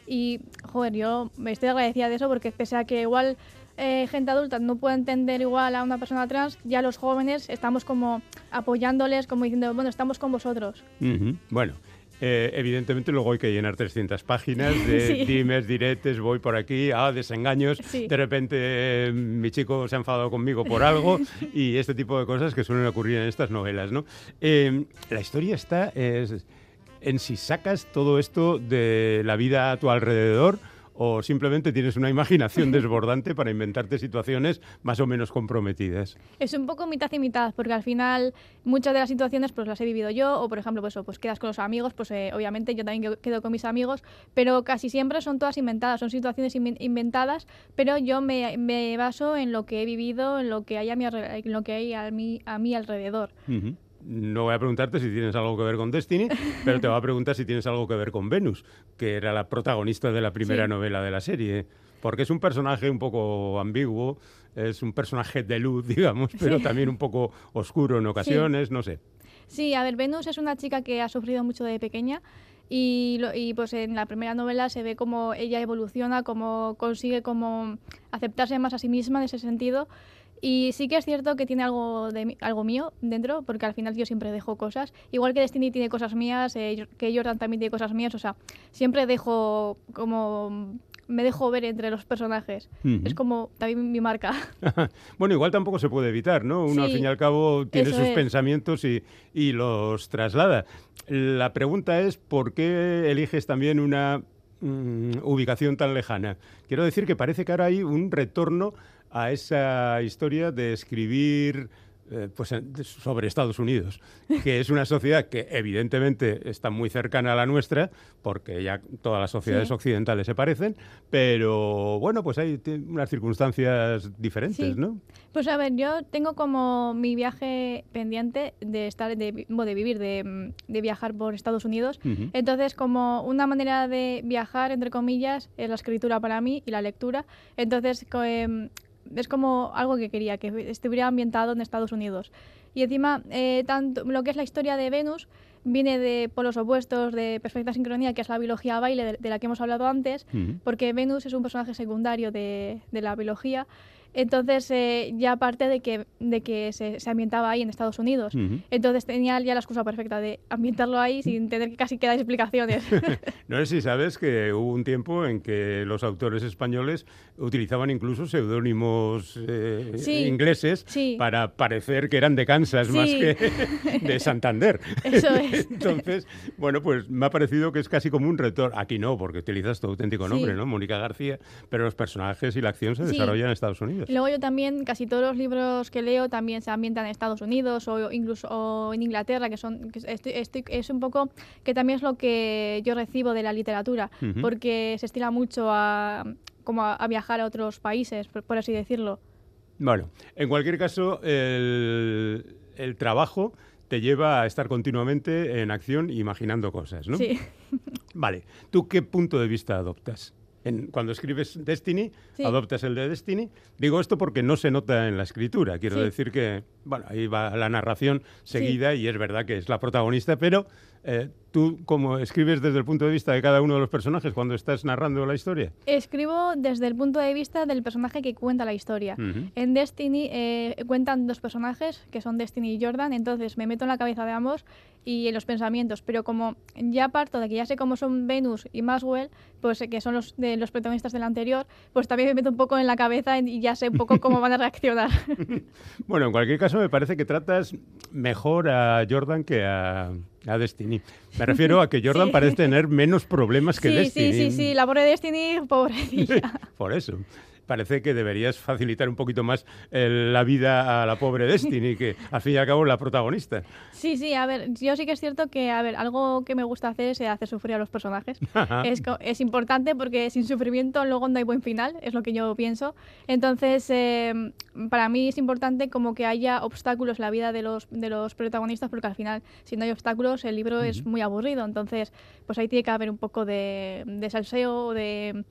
Y, joder, yo me estoy agradecida de eso porque pese a que igual eh, gente adulta no puede entender igual a una persona trans, ya los jóvenes estamos como apoyándoles, como diciendo, bueno, estamos con vosotros. Bueno, eh, evidentemente luego hay que llenar 300 páginas de dimes, diretes, voy por aquí, ah, desengaños, de repente eh, mi chico se ha enfadado conmigo por algo y este tipo de cosas que suelen ocurrir en estas novelas. ¿no? Eh, la historia está en si sacas todo esto de la vida a tu alrededor o simplemente tienes una imaginación desbordante para inventarte situaciones más o menos comprometidas. Es un poco mitad y mitad, porque al final muchas de las situaciones pues las he vivido yo, o por ejemplo, pues, pues quedas con los amigos, pues eh, obviamente yo también quedo con mis amigos, pero casi siempre son todas inventadas, son situaciones inventadas, pero yo me, me, baso en lo que he vivido, en lo que hay a mi, en lo que hay a mi, a mi alrededor no voy a preguntarte si tienes algo que ver con Destiny, pero te voy a preguntar si tienes algo que ver con Venus, que era la protagonista de la primera novela de la serie. Porque es un personaje un poco ambiguo, es un personaje de luz, digamos, pero también un poco oscuro en ocasiones, no sé. Sí, a ver, Venus es una chica que ha sufrido mucho de pequeña y, y, pues en la primera novela se ve cómo ella evoluciona, cómo consigue como aceptarse más a sí misma en ese sentido y sí que es cierto que tiene algo, de, algo mío dentro, porque al final yo siempre dejo cosas. Igual que Destiny tiene cosas mías, eh, que Jordan también tiene cosas mías, o sea, siempre dejo como me dejo ver entre los personajes. Es como también mi marca. bueno, igual tampoco se puede evitar, ¿no? Uno al fin y al cabo tiene sus pensamientos y, y, los traslada. La pregunta es, ¿por qué eliges también una mm, ubicación tan lejana? Quiero decir que parece que ahora hay un retorno a esa historia de escribir eh, pues, sobre Estados Unidos, que es una sociedad que evidentemente está muy cercana a la nuestra, porque ya todas las sociedades occidentales se parecen, pero bueno, pues hay unas circunstancias diferentes, ¿no? Pues a ver, yo tengo como mi viaje pendiente de estar, de, de vivir, de, viajar por Estados Unidos. Entonces, como una manera de viajar, entre comillas, es la escritura para mí y la lectura. Entonces, em, es como algo que quería, que estuviera ambientado en Estados Unidos. Y encima, eh, tanto lo que es la historia de Venus viene de polos opuestos, de perfecta sincronía, que es la biología baile, de, la que hemos hablado antes, porque Venus es un personaje secundario de, de la biología entonces, eh, ya aparte de que, de que se, ambientaba ahí en Estados Unidos, entonces tenía ya la excusa perfecta de ambientarlo ahí sin tener que casi que dar explicaciones. no sé si sabes que hubo un tiempo en que los autores españoles utilizaban incluso seudónimos eh, ingleses para parecer que eran de Kansas más que de Santander. Eso es. Entonces, bueno, pues me ha parecido que es casi como un retorno. Aquí no, porque utilizas tu auténtico nombre, ¿no? Mónica García, pero los personajes y la acción se desarrollan en Estados Unidos. Luego yo también, casi todos los libros que leo también se ambientan en Estados Unidos o incluso en Inglaterra, que son es un poco que también es lo que yo recibo de la literatura, porque se estila mucho a, como a, viajar a otros países, por, así decirlo. Bueno, en cualquier caso, el, el trabajo te lleva a estar continuamente en acción imaginando cosas, ¿no? Sí. Vale. ¿Tú qué punto de vista adoptas? En- cuando escribes Destiny, Sí. adoptas el de Destiny. Digo esto porque no se nota en la escritura. Quiero Sí. decir que, bueno, ahí va la narración seguida y es verdad que es la protagonista, pero eh, tú, como escribes desde el punto de vista de cada uno de los personajes cuando estás narrando la historia. Escribo desde el punto de vista del personaje que cuenta la historia. Ujú. En Destiny eh, cuentan dos personajes, que son Destiny y Jordan, entonces me meto en la cabeza de ambos y en los pensamientos, pero como ya parto de que ya sé cómo son Venus y Maxwell, pues eh, que son los de los protagonistas del anterior, pues también me meto un poco en la cabeza y ya sé un poco cómo van a reaccionar. Bueno, en cualquier caso, me parece que tratas mejor a Jordan que a, a Destiny. Me refiero a que Jordan Sí. parece tener menos problemas que sí, Destiny. sí, sí, sí, la pobre Destiny, pobrecilla. Por eso. Parece que deberías facilitar un poquito más la vida a la pobre Destiny, que al fin y al cabo es la protagonista. Sí, sí, a ver, yo sí que es cierto que, a ver, algo que me gusta hacer es eh, hacer sufrir a los personajes. es, es importante porque sin sufrimiento luego no hay buen final, es lo que yo pienso. Entonces, eh, para mí es importante como que haya obstáculos en la vida de los, de los protagonistas porque al final, si no hay obstáculos, el libro es muy aburrido. Entonces, pues ahí tiene que haber un poco de, de salseo, de...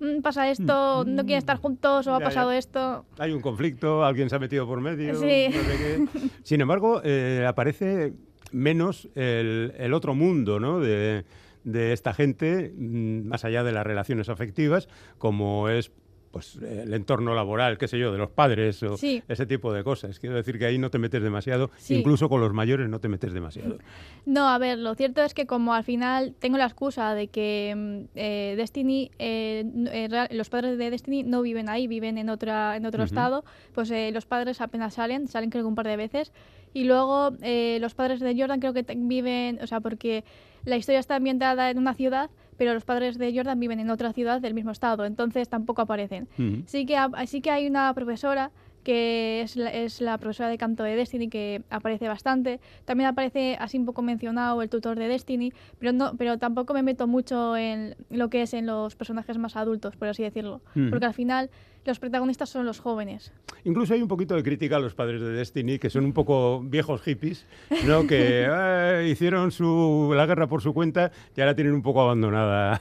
"Mm, Pasa esto, no quieren estar juntos o ha Ya, ya. pasado esto. Hay un conflicto, alguien se ha metido por medio. Sí. no sé qué. Sin embargo, eh, aparece menos el, el otro mundo ¿no? de, de esta gente, mm, más allá de las relaciones afectivas, como es pues el entorno laboral, qué sé yo, de los padres o Sí. ese tipo de cosas. Quiero decir que ahí no te metes demasiado, Sí. incluso con los mayores no te metes demasiado. No, a ver, lo cierto es que como al final tengo la excusa de que mm, eh, Destiny, eh, eh, los padres de Destiny no viven ahí, viven en otra en otro estado, pues eh, los padres apenas salen, salen creo que un par de veces, y luego eh, los padres de Jordan creo que viven, o sea, porque la historia está ambientada en una ciudad, pero los padres de Jordan viven en otra ciudad del mismo estado, entonces tampoco aparecen. Sí que, ha- sí que hay una profesora que es la, es la profesora de canto de Destiny que aparece bastante. También aparece así un poco mencionado el tutor de Destiny, pero no, pero tampoco me meto mucho en lo que es en los personajes más adultos, por así decirlo, porque al final los protagonistas son los jóvenes. Incluso hay un poquito de crítica a los padres de Destiny, que son un poco viejos hippies, ¿no? que eh, hicieron su, la guerra por su cuenta y ahora tienen un poco abandonada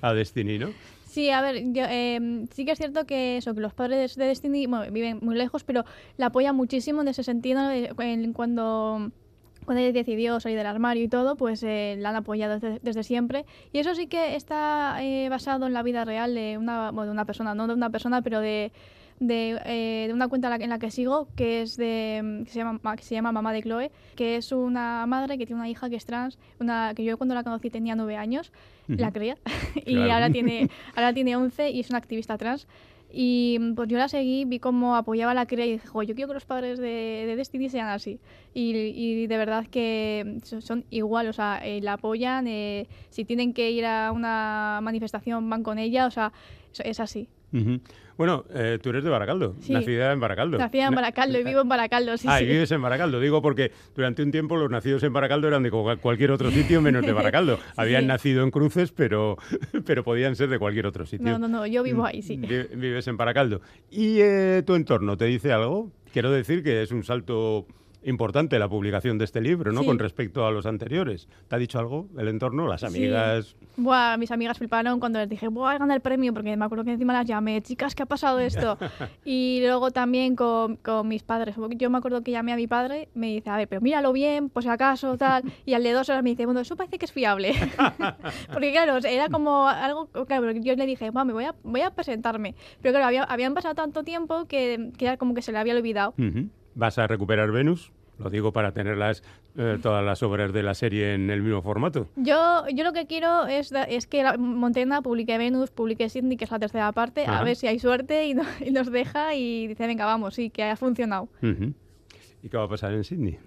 a Destiny, ¿no? Sí, a ver, yo, eh, sí que es cierto que eso, que los padres de Destiny bueno, viven muy lejos, pero la apoyan muchísimo en ese sentido. eh, cuando, cuando ella decidió salir del armario y todo, pues eh, la han apoyado desde, desde siempre. Y eso sí que está eh, basado en la vida real de una, bueno, de una persona, no de una persona, pero de, de, eh, de una cuenta en la, en la que sigo, que es de que se llama, Ma- que se llama Mamá de Chloe, que es una madre que tiene una hija que es trans, una que yo cuando la conocí tenía nueve años, la cría, y Claro. ahora tiene, ahora tiene 11 y es una activista trans. Y mm, pues yo la seguí, vi cómo apoyaba a la cría y dije, "Jo, yo quiero que los padres de, de Destiny sean así. Y, y de verdad que son, son igual, o sea, eh, la apoyan, eh, si tienen que ir a una manifestación van con ella, o sea, es, así. Bueno, eh, tú eres de Baracaldo, Sí. nacida en Baracaldo. Nacida en Baracaldo y vivo en Baracaldo, sí, Ah, sí. y vives en Baracaldo. Digo porque durante un tiempo los nacidos en Baracaldo eran de cu- cualquier otro sitio menos de Baracaldo. Habían nacido en Cruces, pero, pero podían ser de cualquier otro sitio. No, no, no, yo vivo ahí, sí. Vi- Vives en Baracaldo. ¿Y eh, tu entorno te dice algo? Quiero decir que es un salto importante la publicación de este libro, ¿no? Sí. Con respecto a los anteriores. ¿Te ha dicho algo el entorno? Las Sí. amigas. Buah, mis amigas fliparon cuando les dije, Buah, he ganado el premio, porque me acuerdo que encima las llamé, chicas, ¿qué ha pasado esto? y luego también con, con mis padres. Yo me acuerdo que llamé a mi padre, me dice, a ver, pero míralo bien, por si acaso, tal. Y al de dos horas me dice, bueno, eso parece que es fiable. porque claro, era como algo, claro, yo le dije, "Buah, me voy a, voy a presentarme. Pero claro, había- habían pasado tanto tiempo que, que era como que se le había olvidado. ¿Vas a recuperar Venus? Lo digo para tenerlas eh, todas las obras de la serie en el mismo formato. Yo, yo lo que quiero es, es que Montena publique Venus, publique Sydney, que es la tercera parte, Ajá. a ver si hay suerte y, no- y nos deja y dice, venga, vamos, sí, que ha funcionado. ¿Y qué va a pasar en Sydney?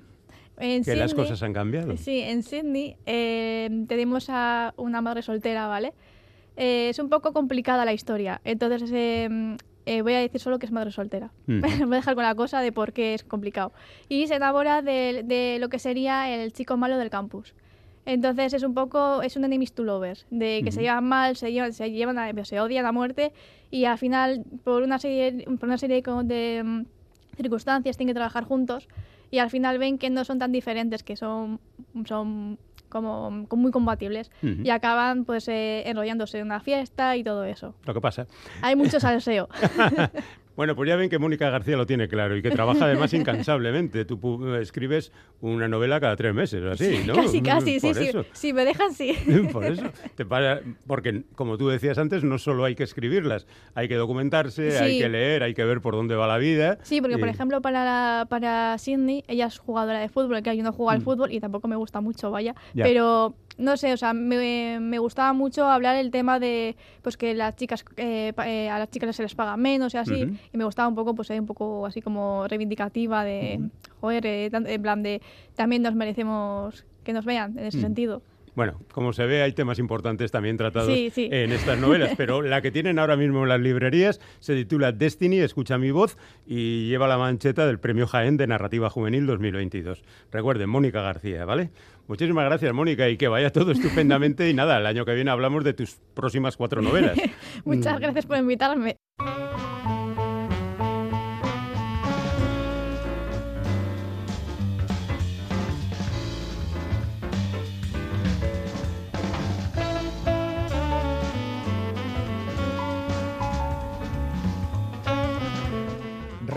En Que las cosas han cambiado. Sí, en Sydney eh, tenemos a una madre soltera, ¿vale? Eh, es un poco complicada la historia, entonces eh, eh, voy a decir solo que es madre soltera. Voy a dejar con la cosa de por qué es complicado. Y se enamora de, de lo que sería el chico malo del campus. Entonces es un poco, es un enemies to lovers, de que se llevan mal, se llevan, se llevan, a- se odian a muerte y al final por una serie, por una serie de, de, mm, circunstancias tienen que trabajar juntos y al final ven que no son tan diferentes, que son, son como, como muy compatibles. Ujú. Y acaban pues eh, enrollándose en una fiesta y todo eso. Lo que pasa. Hay mucho salseo. Bueno, pues ya ven que Mónica García lo tiene claro y que trabaja además incansablemente. Tú escribes una novela cada tres meses, así, ¿no? casi, casi, sí, Por sí. eso. Si me dejan, sí. Por eso. Te para- porque, como tú decías antes, no solo hay que escribirlas, hay que documentarse, hay que leer, hay que ver por dónde va la vida. Sí, porque por ejemplo para, la- para Cindy, ella es jugadora de fútbol, que yo no juego al fútbol y tampoco me gusta mucho, vaya. Mm. Ya. Pero no sé, o sea, me, me gustaba mucho hablar el tema de pues que las chicas eh, pa- eh, a las chicas se les paga menos y así. Y me gustaba un poco, pues eh, un poco así como reivindicativa de, joder, eh, en plan de también nos merecemos que nos vean en ese Mm. sentido. Bueno, como se ve, hay temas importantes también tratados Sí, sí. en estas novelas, pero la que tienen ahora mismo en las librerías se titula Destiny, escucha mi voz, y lleva la mancheta del Premio Jaén de Narrativa Juvenil 2022. Recuerden, Mónica García, ¿vale? Muchísimas gracias, Mónica, y que vaya todo estupendamente. Y nada, el año que viene hablamos de tus próximas cuatro novelas. Muchas Mm. gracias por invitarme.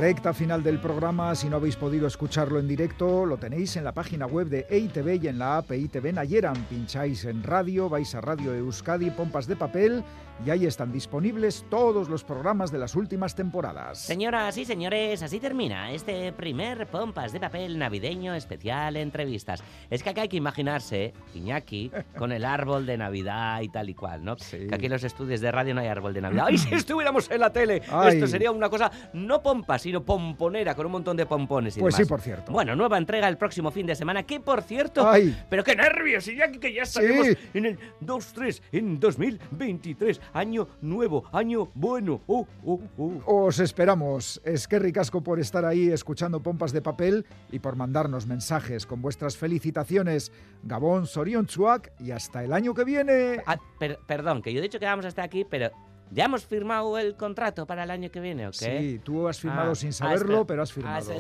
Recta final del programa, si no habéis podido escucharlo en directo, lo tenéis en la página web de EITV y en la app EITV Nayeran. Pincháis en radio, vais a Radio Euskadi, Pompas de Papel y ahí están disponibles todos los programas de las últimas temporadas. Señoras y señores, así termina este primer Pompas de Papel navideño especial entrevistas. Es que acá hay que imaginarse, Iñaki, con el árbol de Navidad y tal y cual, ¿no? Sí. Que aquí en los estudios de radio no hay árbol de Navidad. ¡Ay, si estuviéramos en la tele! Ay. Esto sería una cosa no pompa, sino pomponera, con un montón de pompones y Pues sí, por cierto. Bueno, nueva entrega el próximo fin de semana, que por cierto... Ay. Pero qué nervios, Iñaki, que ya Sí. estaremos en el 2-3, en 2023. Año nuevo, año bueno. Oh, oh, oh. Os esperamos. Es que ricasco por estar ahí escuchando Pompas de Papel y por mandarnos mensajes con vuestras felicitaciones. Gabón, Sorion Chuac y hasta el año que viene. Ah, per- perdón, que yo he dicho que vamos hasta aquí, pero ¿ya hemos firmado el contrato para el año que viene o qué? Sí, tú has firmado Ah, sin ah, saberlo, pero has firmado.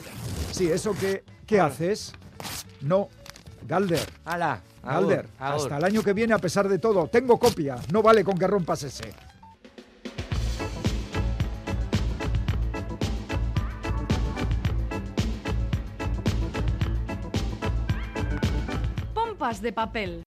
Sí, eso que ¿qué haces? No, Galder. Hala, agur, agur. hasta el año que viene a pesar de todo. Tengo copia, no vale con que rompas ese. Pompas de papel.